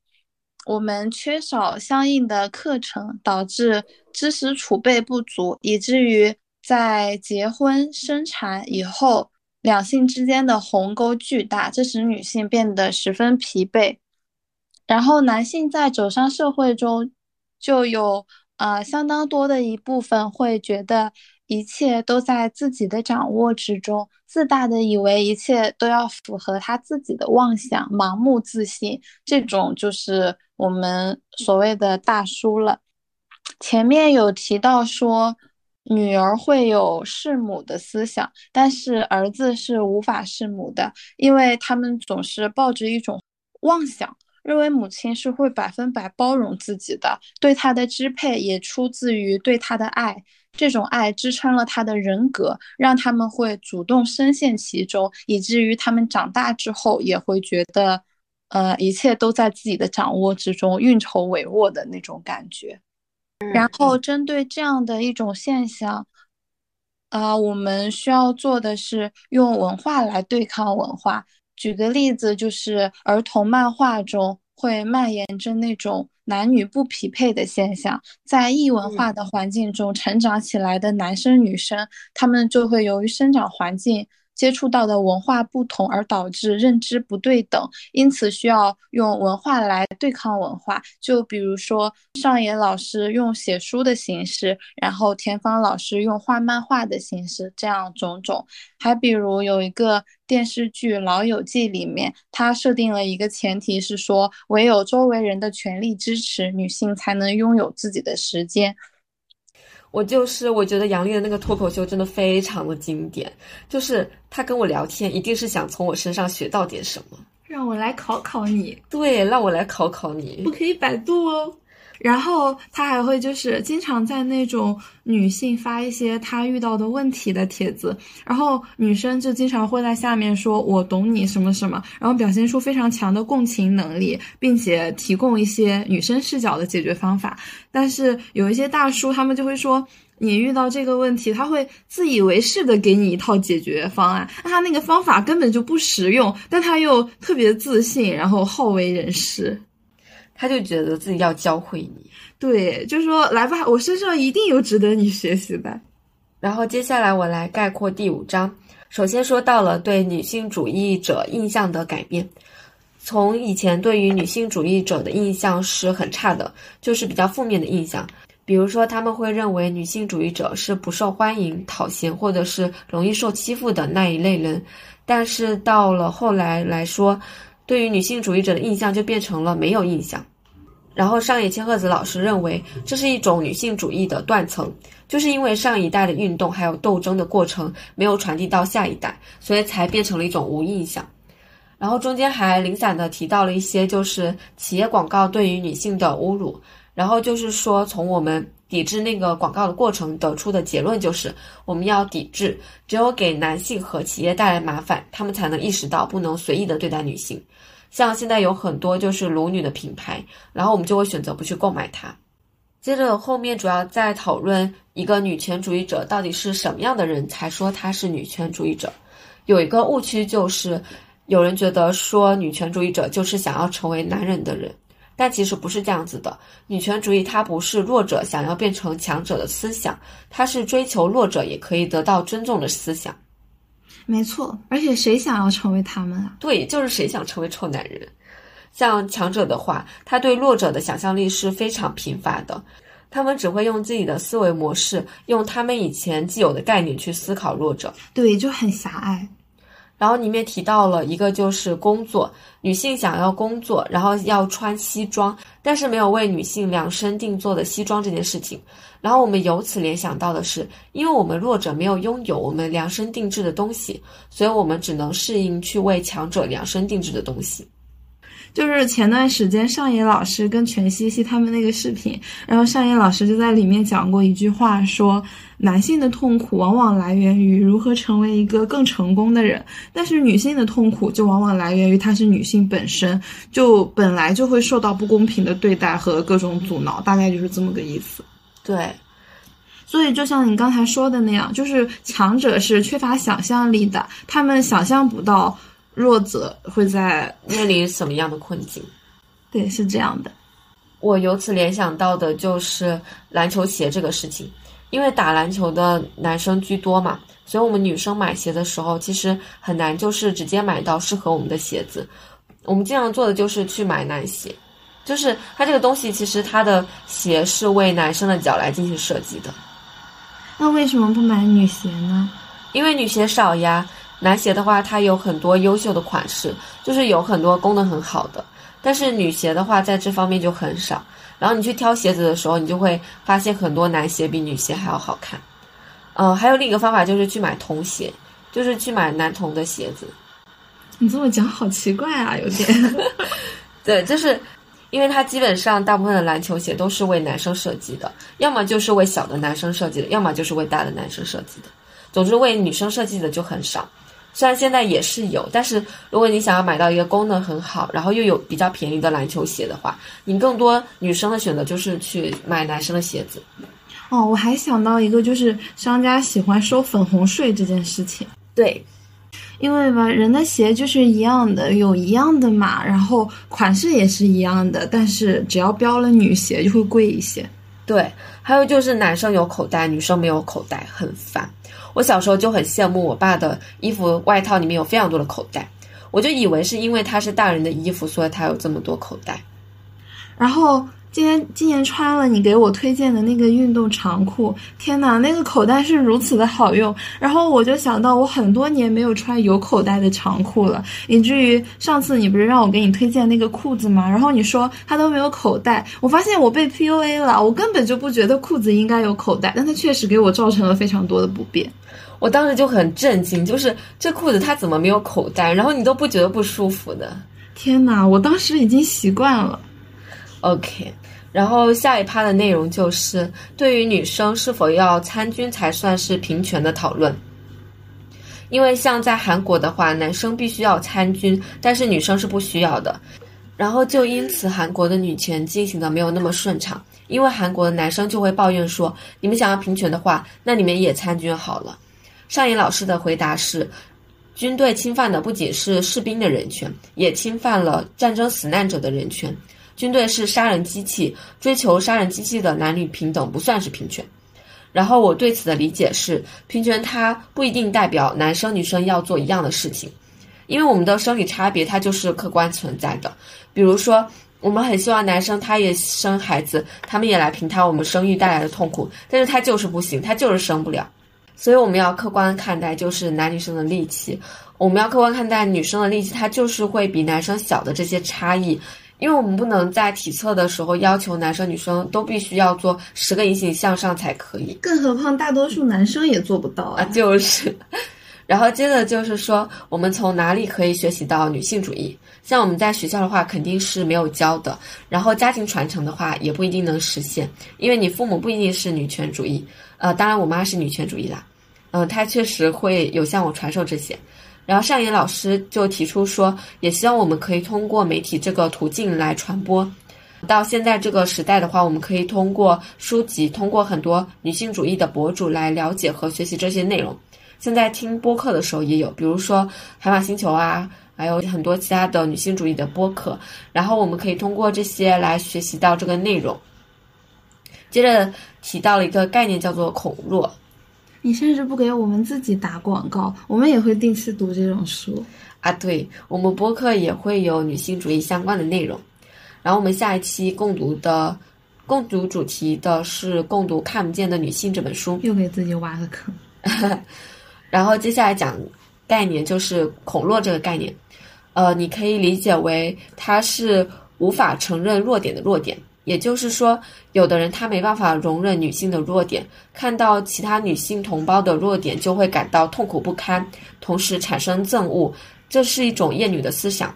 我们缺少相应的课程，导致知识储备不足，以至于在结婚生产以后，两性之间的鸿沟巨大，这使女性变得十分疲惫。然后，男性在走上社会中，就有呃相当多的一部分会觉得一切都在自己的掌握之中，自大的以为一切都要符合他自己的妄想，盲目自信，这种就是。我们所谓的大叔了，前面有提到说，女儿会有弑母的思想，但是儿子是无法弑母的，因为他们总是抱着一种妄想，认为母亲是会百分百包容自己的，对他的支配也出自于对他的爱，这种爱支撑了他的人格，让他们会主动深陷其中，以至于他们长大之后也会觉得。呃，一切都在自己的掌握之中，运筹帷幄的那种感觉。然后，针对这样的一种现象，啊，我们需要做的是用文化来对抗文化。举个例子，就是儿童漫画中会蔓延着那种男女不匹配的现象，在异文化的环境中成长起来的男生女生，他们就会由于生长环境。接触到的文化不同而导致认知不对等，因此需要用文化来对抗文化。就比如说上野老师用写书的形式，然后田芳老师用画漫画的形式，这样种种。还比如有一个电视剧《老友记》里面，它设定了一个前提是说，唯有周围人的全力支持，女性才能拥有自己的时间。我就是我觉得杨笠的那个脱口秀真的非常的经典，就是他跟我聊天一定是想从我身上学到点什么，让我来考考你，对，让我来考考你，不可以百度哦。然后他还会就是经常在那种女性发一些她遇到的问题的帖子，然后女生就经常会在下面说“我懂你什么什么”，然后表现出非常强的共情能力，并且提供一些女生视角的解决方法。但是有一些大叔他们就会说，你遇到这个问题，他会自以为是的给你一套解决方案，那他那个方法根本就不实用，但他又特别自信，然后好为人师。他就觉得自己要教会你，对，就说来吧，我身上一定有值得你学习的。然后接下来我来概括第五章。首先说到了对女性主义者印象的改变，从以前对于女性主义者的印象是很差的，就是比较负面的印象。比如说他们会认为女性主义者是不受欢迎、讨嫌或者是容易受欺负的那一类人。但是到了后来来说。对于女性主义者的印象就变成了没有印象。然后上野千鹤子老师认为，这是一种女性主义的断层，就是因为上一代的运动还有斗争的过程没有传递到下一代，所以才变成了一种无印象。然后中间还零散的提到了一些，就是企业广告对于女性的侮辱。然后就是说，从我们抵制那个广告的过程得出的结论就是，我们要抵制，只有给男性和企业带来麻烦，他们才能意识到不能随意的对待女性。像现在有很多就是裸女的品牌，然后我们就会选择不去购买它。接着后面主要在讨论一个女权主义者到底是什么样的人才说她是女权主义者。有一个误区就是，有人觉得说女权主义者就是想要成为男人的人，但其实不是这样子的。女权主义它不是弱者想要变成强者的思想，它是追求弱者也可以得到尊重的思想。没错，而且谁想要成为他们啊？对，就是谁想成为臭男人。像强者的话，他对弱者的想象力是非常贫乏的，他们只会用自己的思维模式，用他们以前既有的概念去思考弱者。对，就很狭隘。然后里面提到了一个就是工作，女性想要工作，然后要穿西装，但是没有为女性量身定做的西装这件事情。然后我们由此联想到的是，因为我们弱者没有拥有我们量身定制的东西，所以我们只能适应去为强者量身定制的东西。就是前段时间上野老师跟全西西他们那个视频，然后上野老师就在里面讲过一句话，说男性的痛苦往往来源于如何成为一个更成功的人，但是女性的痛苦就往往来源于她是女性本身就本来就会受到不公平的对待和各种阻挠，大概就是这么个意思。对，所以就像你刚才说的那样，就是强者是缺乏想象力的，他们想象不到。弱者会在面临什么样的困境？对，是这样的。我由此联想到的就是篮球鞋这个事情，因为打篮球的男生居多嘛，所以我们女生买鞋的时候其实很难，就是直接买到适合我们的鞋子。我们经常做的就是去买男鞋，就是它这个东西其实它的鞋是为男生的脚来进行设计的。那为什么不买女鞋呢？因为女鞋少呀。男鞋的话，它有很多优秀的款式，就是有很多功能很好的。但是女鞋的话，在这方面就很少。然后你去挑鞋子的时候，你就会发现很多男鞋比女鞋还要好看。嗯，还有另一个方法就是去买童鞋，就是去买男童的鞋子。你这么讲好奇怪啊，有点。对，就是因为它基本上大部分的篮球鞋都是为男生设计的，要么就是为小的男生设计的，要么就是为大的男生设计的。总之，为女生设计的就很少。虽然现在也是有，但是如果你想要买到一个功能很好，然后又有比较便宜的篮球鞋的话，你更多女生的选择就是去买男生的鞋子。哦，我还想到一个，就是商家喜欢收粉红税这件事情。对，因为吧，人的鞋就是一样的，有一样的码，然后款式也是一样的，但是只要标了女鞋就会贵一些。对，还有就是男生有口袋，女生没有口袋，很烦。我小时候就很羡慕我爸的衣服外套里面有非常多的口袋，我就以为是因为他是大人的衣服，所以他有这么多口袋。然后今天今年穿了你给我推荐的那个运动长裤，天呐，那个口袋是如此的好用。然后我就想到我很多年没有穿有口袋的长裤了，以至于上次你不是让我给你推荐那个裤子吗？然后你说它都没有口袋，我发现我被 PUA 了。我根本就不觉得裤子应该有口袋，但它确实给我造成了非常多的不便。我当时就很震惊，就是这裤子它怎么没有口袋？然后你都不觉得不舒服的？天哪！我当时已经习惯了。OK，然后下一趴的内容就是对于女生是否要参军才算是平权的讨论。因为像在韩国的话，男生必须要参军，但是女生是不需要的。然后就因此韩国的女权进行的没有那么顺畅，因为韩国的男生就会抱怨说：“你们想要平权的话，那你们也参军好了。”上野老师的回答是：军队侵犯的不仅是士兵的人权，也侵犯了战争死难者的人权。军队是杀人机器，追求杀人机器的男女平等不算是平权。然后我对此的理解是，平权它不一定代表男生女生要做一样的事情，因为我们的生理差别它就是客观存在的。比如说，我们很希望男生他也生孩子，他们也来平摊我们生育带来的痛苦，但是他就是不行，他就是生不了。所以我们要客观看待，就是男女生的力气，我们要客观看待女生的力气，它就是会比男生小的这些差异。因为我们不能在体测的时候要求男生女生都必须要做十个引体向上才可以，更何况大多数男生也做不到啊。就是，然后接着就是说，我们从哪里可以学习到女性主义？像我们在学校的话，肯定是没有教的。然后家庭传承的话，也不一定能实现，因为你父母不一定是女权主义。呃，当然我妈是女权主义啦，嗯，她确实会有向我传授这些。然后上野老师就提出说，也希望我们可以通过媒体这个途径来传播。到现在这个时代的话，我们可以通过书籍，通过很多女性主义的博主来了解和学习这些内容。现在听播客的时候也有，比如说海马星球啊，还有很多其他的女性主义的播客。然后我们可以通过这些来学习到这个内容。接着提到了一个概念，叫做恐弱。你甚至不给我们自己打广告，我们也会定期读这种书啊。对我们播客也会有女性主义相关的内容。然后我们下一期共读的共读主题的是共读《看不见的女性》这本书，又给自己挖个坑。然后接下来讲概念，就是恐弱这个概念。呃，你可以理解为它是无法承认弱点的弱点。也就是说，有的人他没办法容忍女性的弱点，看到其他女性同胞的弱点就会感到痛苦不堪，同时产生憎恶，这是一种厌女的思想。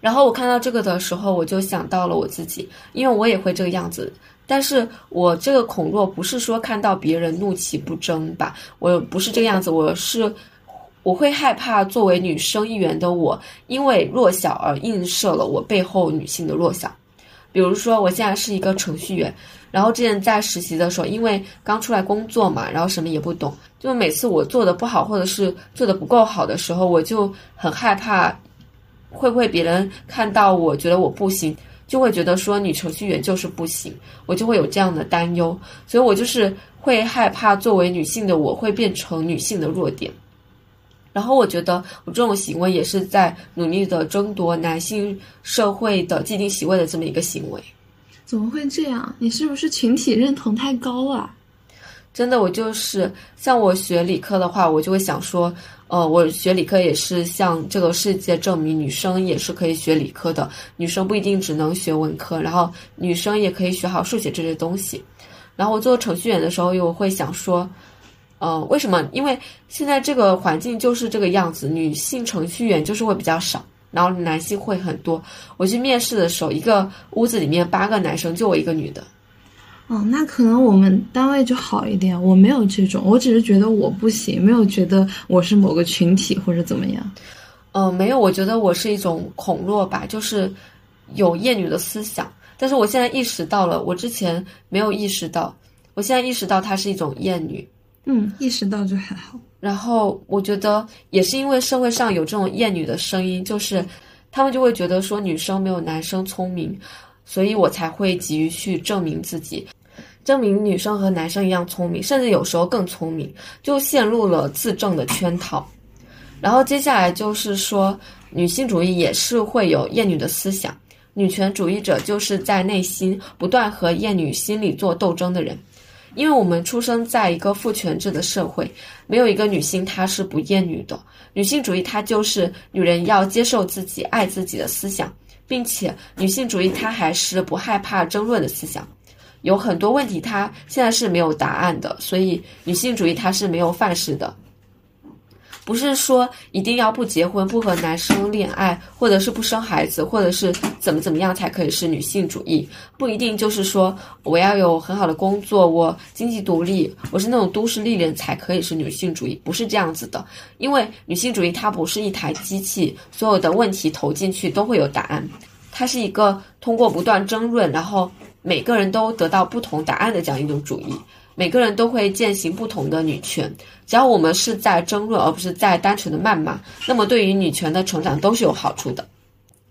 然后我看到这个的时候，我就想到了我自己，因为我也会这个样子。但是我这个恐弱不是说看到别人怒其不争吧，我不是这个样子，我是我会害怕作为女生一员的我，因为弱小而映射了我背后女性的弱小。比如说，我现在是一个程序员，然后之前在实习的时候，因为刚出来工作嘛，然后什么也不懂，就每次我做的不好，或者是做的不够好的时候，我就很害怕，会不会别人看到我觉得我不行，就会觉得说女程序员就是不行，我就会有这样的担忧，所以我就是会害怕作为女性的我会变成女性的弱点。然后我觉得我这种行为也是在努力的争夺男性社会的既定席位的这么一个行为。怎么会这样？你是不是群体认同太高啊？真的，我就是像我学理科的话，我就会想说，呃，我学理科也是向这个世界证明女生也是可以学理科的，女生不一定只能学文科，然后女生也可以学好数学这些东西。然后我做程序员的时候，又会想说。呃，为什么？因为现在这个环境就是这个样子，女性程序员就是会比较少，然后男性会很多。我去面试的时候，一个屋子里面八个男生，就我一个女的。哦，那可能我们单位就好一点，我没有这种，我只是觉得我不行，没有觉得我是某个群体或者怎么样。嗯，没有，我觉得我是一种恐弱吧，就是有厌女的思想，但是我现在意识到了，我之前没有意识到，我现在意识到它是一种厌女。嗯，意识到就还好。然后我觉得也是因为社会上有这种厌女的声音，就是他们就会觉得说女生没有男生聪明，所以我才会急于去证明自己，证明女生和男生一样聪明，甚至有时候更聪明，就陷入了自证的圈套。然后接下来就是说，女性主义也是会有厌女的思想，女权主义者就是在内心不断和厌女心理做斗争的人。因为我们出生在一个父权制的社会，没有一个女性她是不厌女的。女性主义它就是女人要接受自己、爱自己的思想，并且女性主义它还是不害怕争论的思想。有很多问题它现在是没有答案的，所以女性主义它是没有范式的。不是说一定要不结婚、不和男生恋爱，或者是不生孩子，或者是怎么怎么样才可以是女性主义。不一定就是说我要有很好的工作，我经济独立，我是那种都市丽人才可以是女性主义。不是这样子的，因为女性主义它不是一台机器，所有的问题投进去都会有答案。它是一个通过不断争论，然后每个人都得到不同答案的这样一种主义。每个人都会践行不同的女权，只要我们是在争论，而不是在单纯的谩骂，那么对于女权的成长都是有好处的。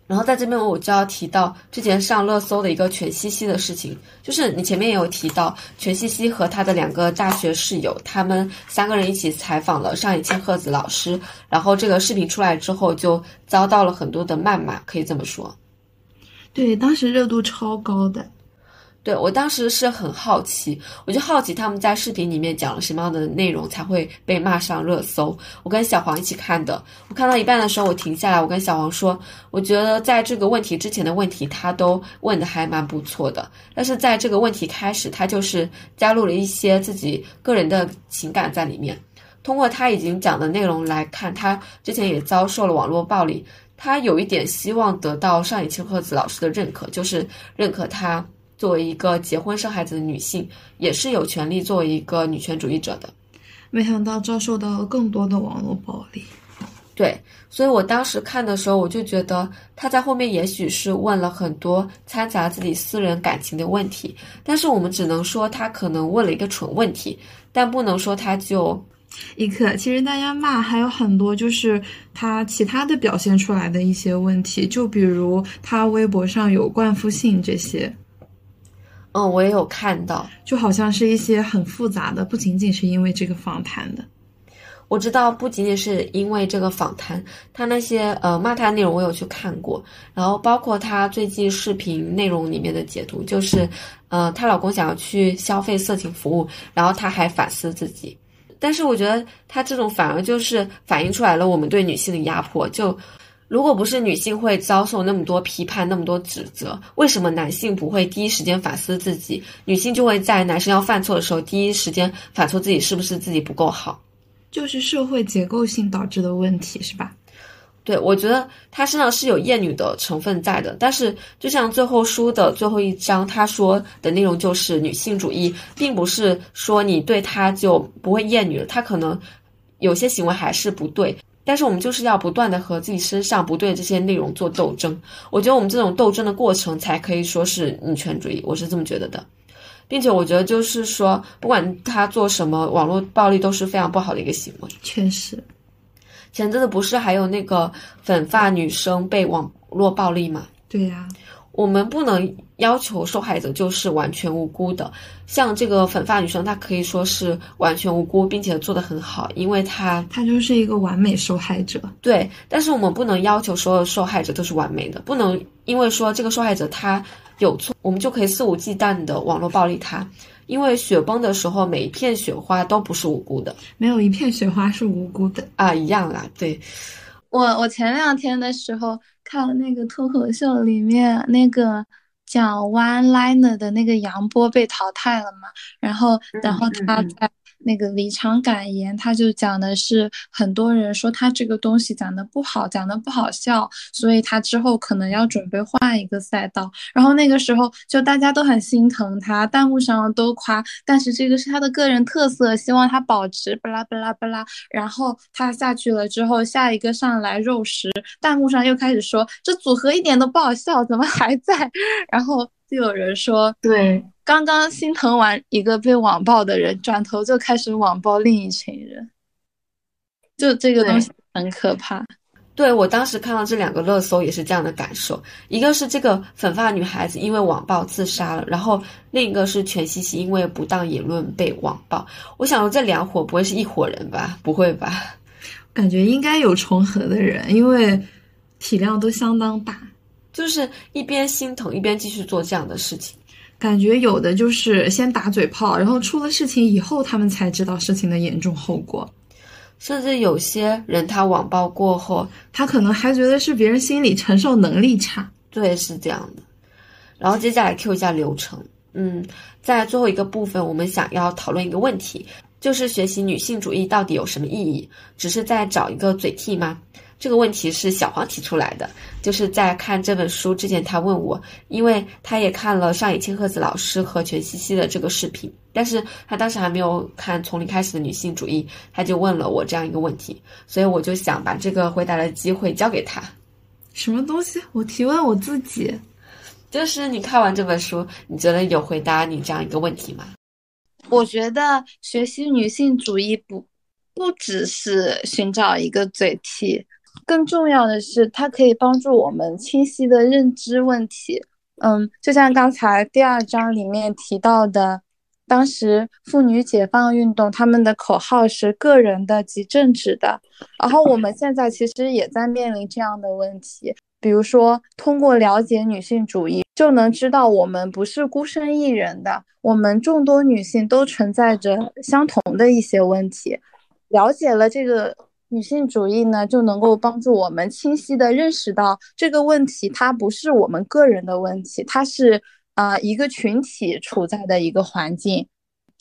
然后在这边我就要提到之前上热搜的一个全西西的事情，就是你前面也有提到全西西和他的两个大学室友，他们三个人一起采访了上野千鹤子老师，然后这个视频出来之后就遭到了很多的谩骂，可以这么说。对，当时热度超高的。对我当时是很好奇，我就好奇他们在视频里面讲了什么样的内容才会被骂上热搜。我跟小黄一起看的，我看到一半的时候我停下来，我跟小黄说，我觉得在这个问题之前的问题他都问的还蛮不错的，但是在这个问题开始，他就是加入了一些自己个人的情感在里面。通过他已经讲的内容来看，他之前也遭受了网络暴力，他有一点希望得到上野千鹤子老师的认可，就是认可他。作为一个结婚生孩子的女性，也是有权利作为一个女权主义者的。没想到遭受到了更多的网络暴力。对，所以我当时看的时候，我就觉得他在后面也许是问了很多掺杂自己私人感情的问题，但是我们只能说他可能问了一个蠢问题，但不能说他就一刻。其实大家骂还有很多，就是他其他的表现出来的一些问题，就比如他微博上有冠夫性这些。嗯，我也有看到，就好像是一些很复杂的，不仅仅是因为这个访谈的。我知道不仅仅是因为这个访谈，他那些呃骂他的内容我有去看过，然后包括他最近视频内容里面的解读，就是呃她老公想要去消费色情服务，然后她还反思自己。但是我觉得她这种反而就是反映出来了我们对女性的压迫，就。如果不是女性会遭受那么多批判、那么多指责，为什么男性不会第一时间反思自己？女性就会在男生要犯错的时候，第一时间反思自己是不是自己不够好？就是社会结构性导致的问题，是吧？对，我觉得他身上是有厌女的成分在的。但是，就像最后书的最后一章，他说的内容就是女性主义，并不是说你对他就不会厌女了，他可能有些行为还是不对。但是我们就是要不断的和自己身上不对的这些内容做斗争，我觉得我们这种斗争的过程才可以说是女权主义，我是这么觉得的，并且我觉得就是说，不管他做什么，网络暴力都是非常不好的一个行为。确实，前阵子不是还有那个粉发女生被网络暴力吗？对呀。我们不能要求受害者就是完全无辜的，像这个粉发女生，她可以说是完全无辜，并且做得很好，因为她她就是一个完美受害者。对，但是我们不能要求所有受害者都是完美的，不能因为说这个受害者她有错，我们就可以肆无忌惮的网络暴力她，因为雪崩的时候每一片雪花都不是无辜的，没有一片雪花是无辜的啊，一样啦，对。我我前两天的时候看了那个脱口秀里面那个讲 one liner 的那个杨波被淘汰了嘛，然后然后他在。那个离场感言，他就讲的是很多人说他这个东西讲的不好，讲的不好笑，所以他之后可能要准备换一个赛道。然后那个时候就大家都很心疼他，弹幕上都夸，但是这个是他的个人特色，希望他保持巴拉巴拉巴拉。然后他下去了之后，下一个上来肉食，弹幕上又开始说这组合一点都不好笑，怎么还在？然后就有人说对。刚刚心疼完一个被网暴的人，转头就开始网暴另一群人，就这个东西很可怕。对我当时看到这两个热搜也是这样的感受，一个是这个粉发女孩子因为网暴自杀了，然后另一个是全西西因为不当言论被网暴。我想说这两伙不会是一伙人吧？不会吧？感觉应该有重合的人，因为体量都相当大，就是一边心疼一边继续做这样的事情。感觉有的就是先打嘴炮，然后出了事情以后，他们才知道事情的严重后果。甚至有些人他网暴过后，他可能还觉得是别人心理承受能力差。对，是这样的。然后接下来 Q 一下流程。嗯，在最后一个部分，我们想要讨论一个问题，就是学习女性主义到底有什么意义？只是在找一个嘴替吗？这个问题是小黄提出来的，就是在看这本书之前，他问我，因为他也看了上野千鹤子老师和全西西的这个视频，但是他当时还没有看《从零开始的女性主义》，他就问了我这样一个问题，所以我就想把这个回答的机会交给他。什么东西？我提问我自己，就是你看完这本书，你觉得有回答你这样一个问题吗？我觉得学习女性主义不不只是寻找一个嘴替。更重要的是，它可以帮助我们清晰的认知问题。嗯，就像刚才第二章里面提到的，当时妇女解放运动他们的口号是“个人的及政治的”，然后我们现在其实也在面临这样的问题。比如说，通过了解女性主义，就能知道我们不是孤身一人的，我们众多女性都存在着相同的一些问题。了解了这个女性主义呢，就能够帮助我们清晰的认识到这个问题，它不是我们个人的问题，它是啊一个群体处在的一个环境。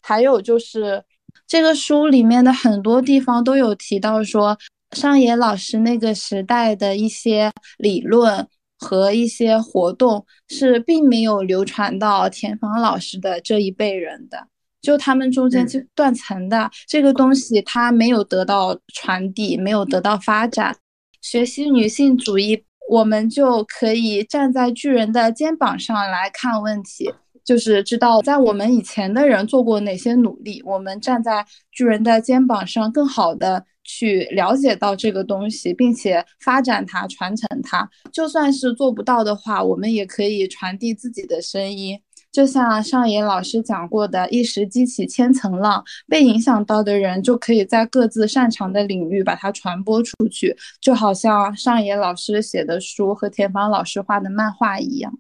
还有就是这个书里面的很多地方都有提到说。上野老师那个时代的一些理论和一些活动是并没有流传到田芳老师的这一辈人的，就他们中间就断层的这个东西，它没有得到传递，没有得到发展。学习女性主义，我们就可以站在巨人的肩膀上来看问题，就是知道在我们以前的人做过哪些努力，我们站在巨人的肩膀上，更好的。去了解到这个东西，并且发展它、传承它。就算是做不到的话，我们也可以传递自己的声音。就像上野老师讲过的，“一石激起千层浪”，被影响到的人就可以在各自擅长的领域把它传播出去。就好像上野老师写的书和田芳老师画的漫画一样，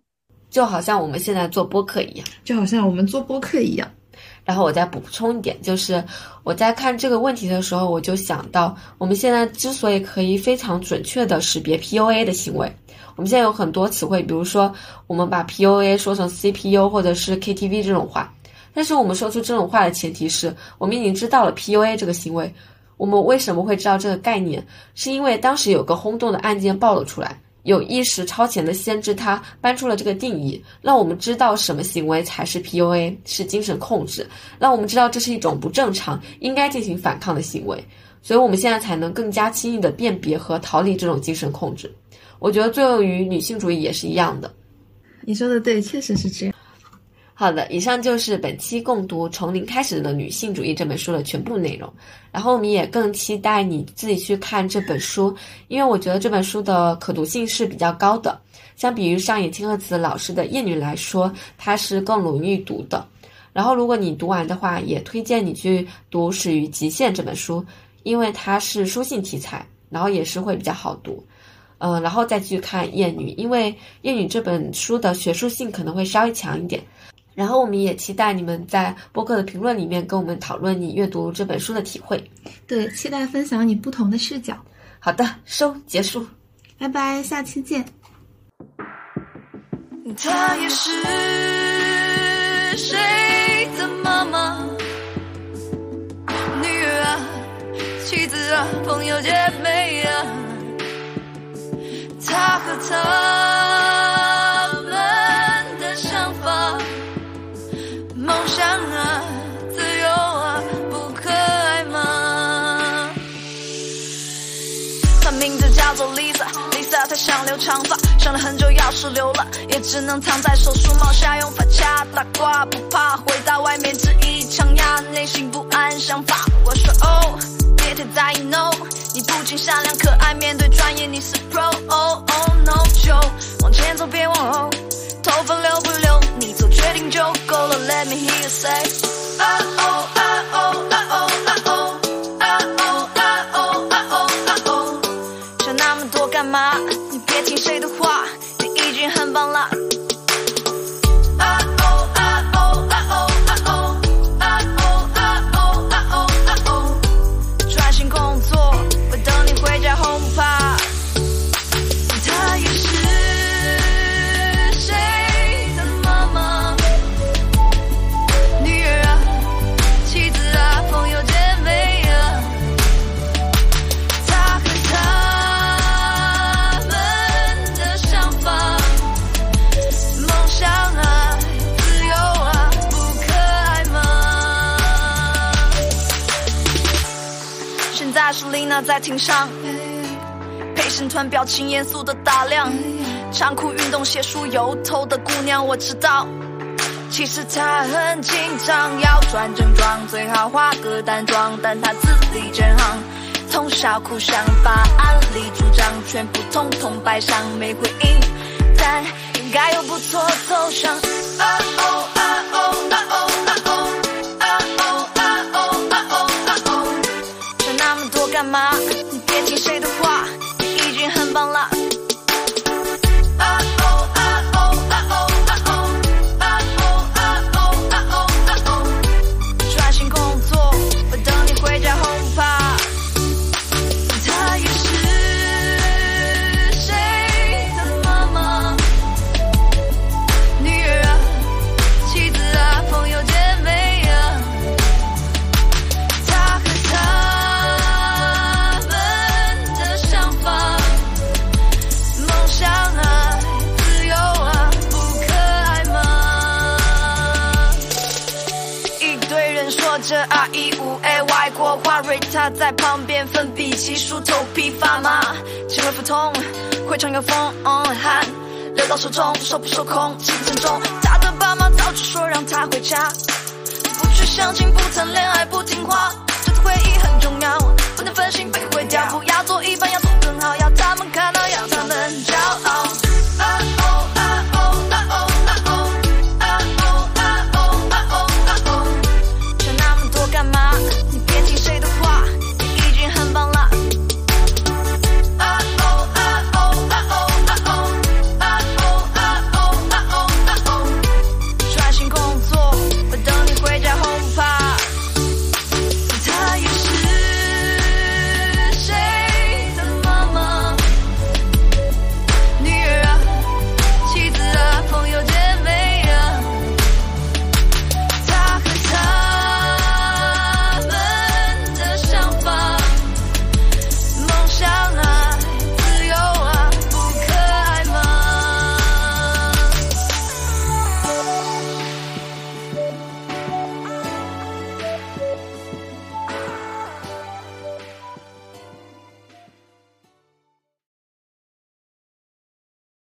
就好像我们现在做播客一样，就好像我们做播客一样。然后我再补充一点，就是我在看这个问题的时候，我就想到，我们现在之所以可以非常准确的识别 PUA 的行为，我们现在有很多词汇，比如说我们把 PUA 说成 CPU 或者是 KTV 这种话，但是我们说出这种话的前提是我们已经知道了 PUA 这个行为。我们为什么会知道这个概念？是因为当时有个轰动的案件爆了出来。有意识超前的先知，他搬出了这个定义，让我们知道什么行为才是 PUA，是精神控制，让我们知道这是一种不正常、应该进行反抗的行为，所以我们现在才能更加轻易的辨别和逃离这种精神控制。我觉得作用于女性主义也是一样的。你说的对，确实是这样。好的，以上就是本期共读《从零开始的女性主义》这本书的全部内容。然后我们也更期待你自己去看这本书，因为我觉得这本书的可读性是比较高的。相比于上野千鹤子老师的《厌女》来说，它是更容易读的。然后如果你读完的话，也推荐你去读《始于极限》这本书，因为它是书信题材，然后也是会比较好读。嗯，然后再去看《厌女》，因为《厌女》这本书的学术性可能会稍微强一点。然后我们也期待你们在播客的评论里面跟我们讨论你阅读这本书的体会。对，期待分享你不同的视角。好的，收结束，拜拜，下期见。她也是谁的妈妈？女儿啊，妻子啊，朋友姐妹啊，他和他们的想法，梦想啊，自由啊，不可爱吗？她名字叫做 Lisa，Lisa，她想留长发，想了很久，要是留了，也只能藏在手术帽下，用发卡打挂，不怕回到外面质疑强呀，内心不安，想法。我说 Oh。别太在意 no，你不仅善良可爱，面对专业你是 pro。Oh oh no，就往前走，别往后，头发留不留，你做决定就够了。Let me hear you say，Oh oh！在庭上，陪审团表情严肃的打量，长裤运动鞋梳油头的姑娘，我知道，其实她很紧张，要穿正装，最好化个淡妆，但她字里行行，从小苦想把案例主张全部统统摆上，没回应，但应该有不错走向。干嘛？你别听谁的话，你已经很棒了。奋笔疾书，头皮发麻，轻微腹痛，会场有风汗流到手中，手不受控，心沉重。他的爸妈早就说让他回家，不去相亲，不谈恋爱，不听话，这次回忆很重要，不能分心。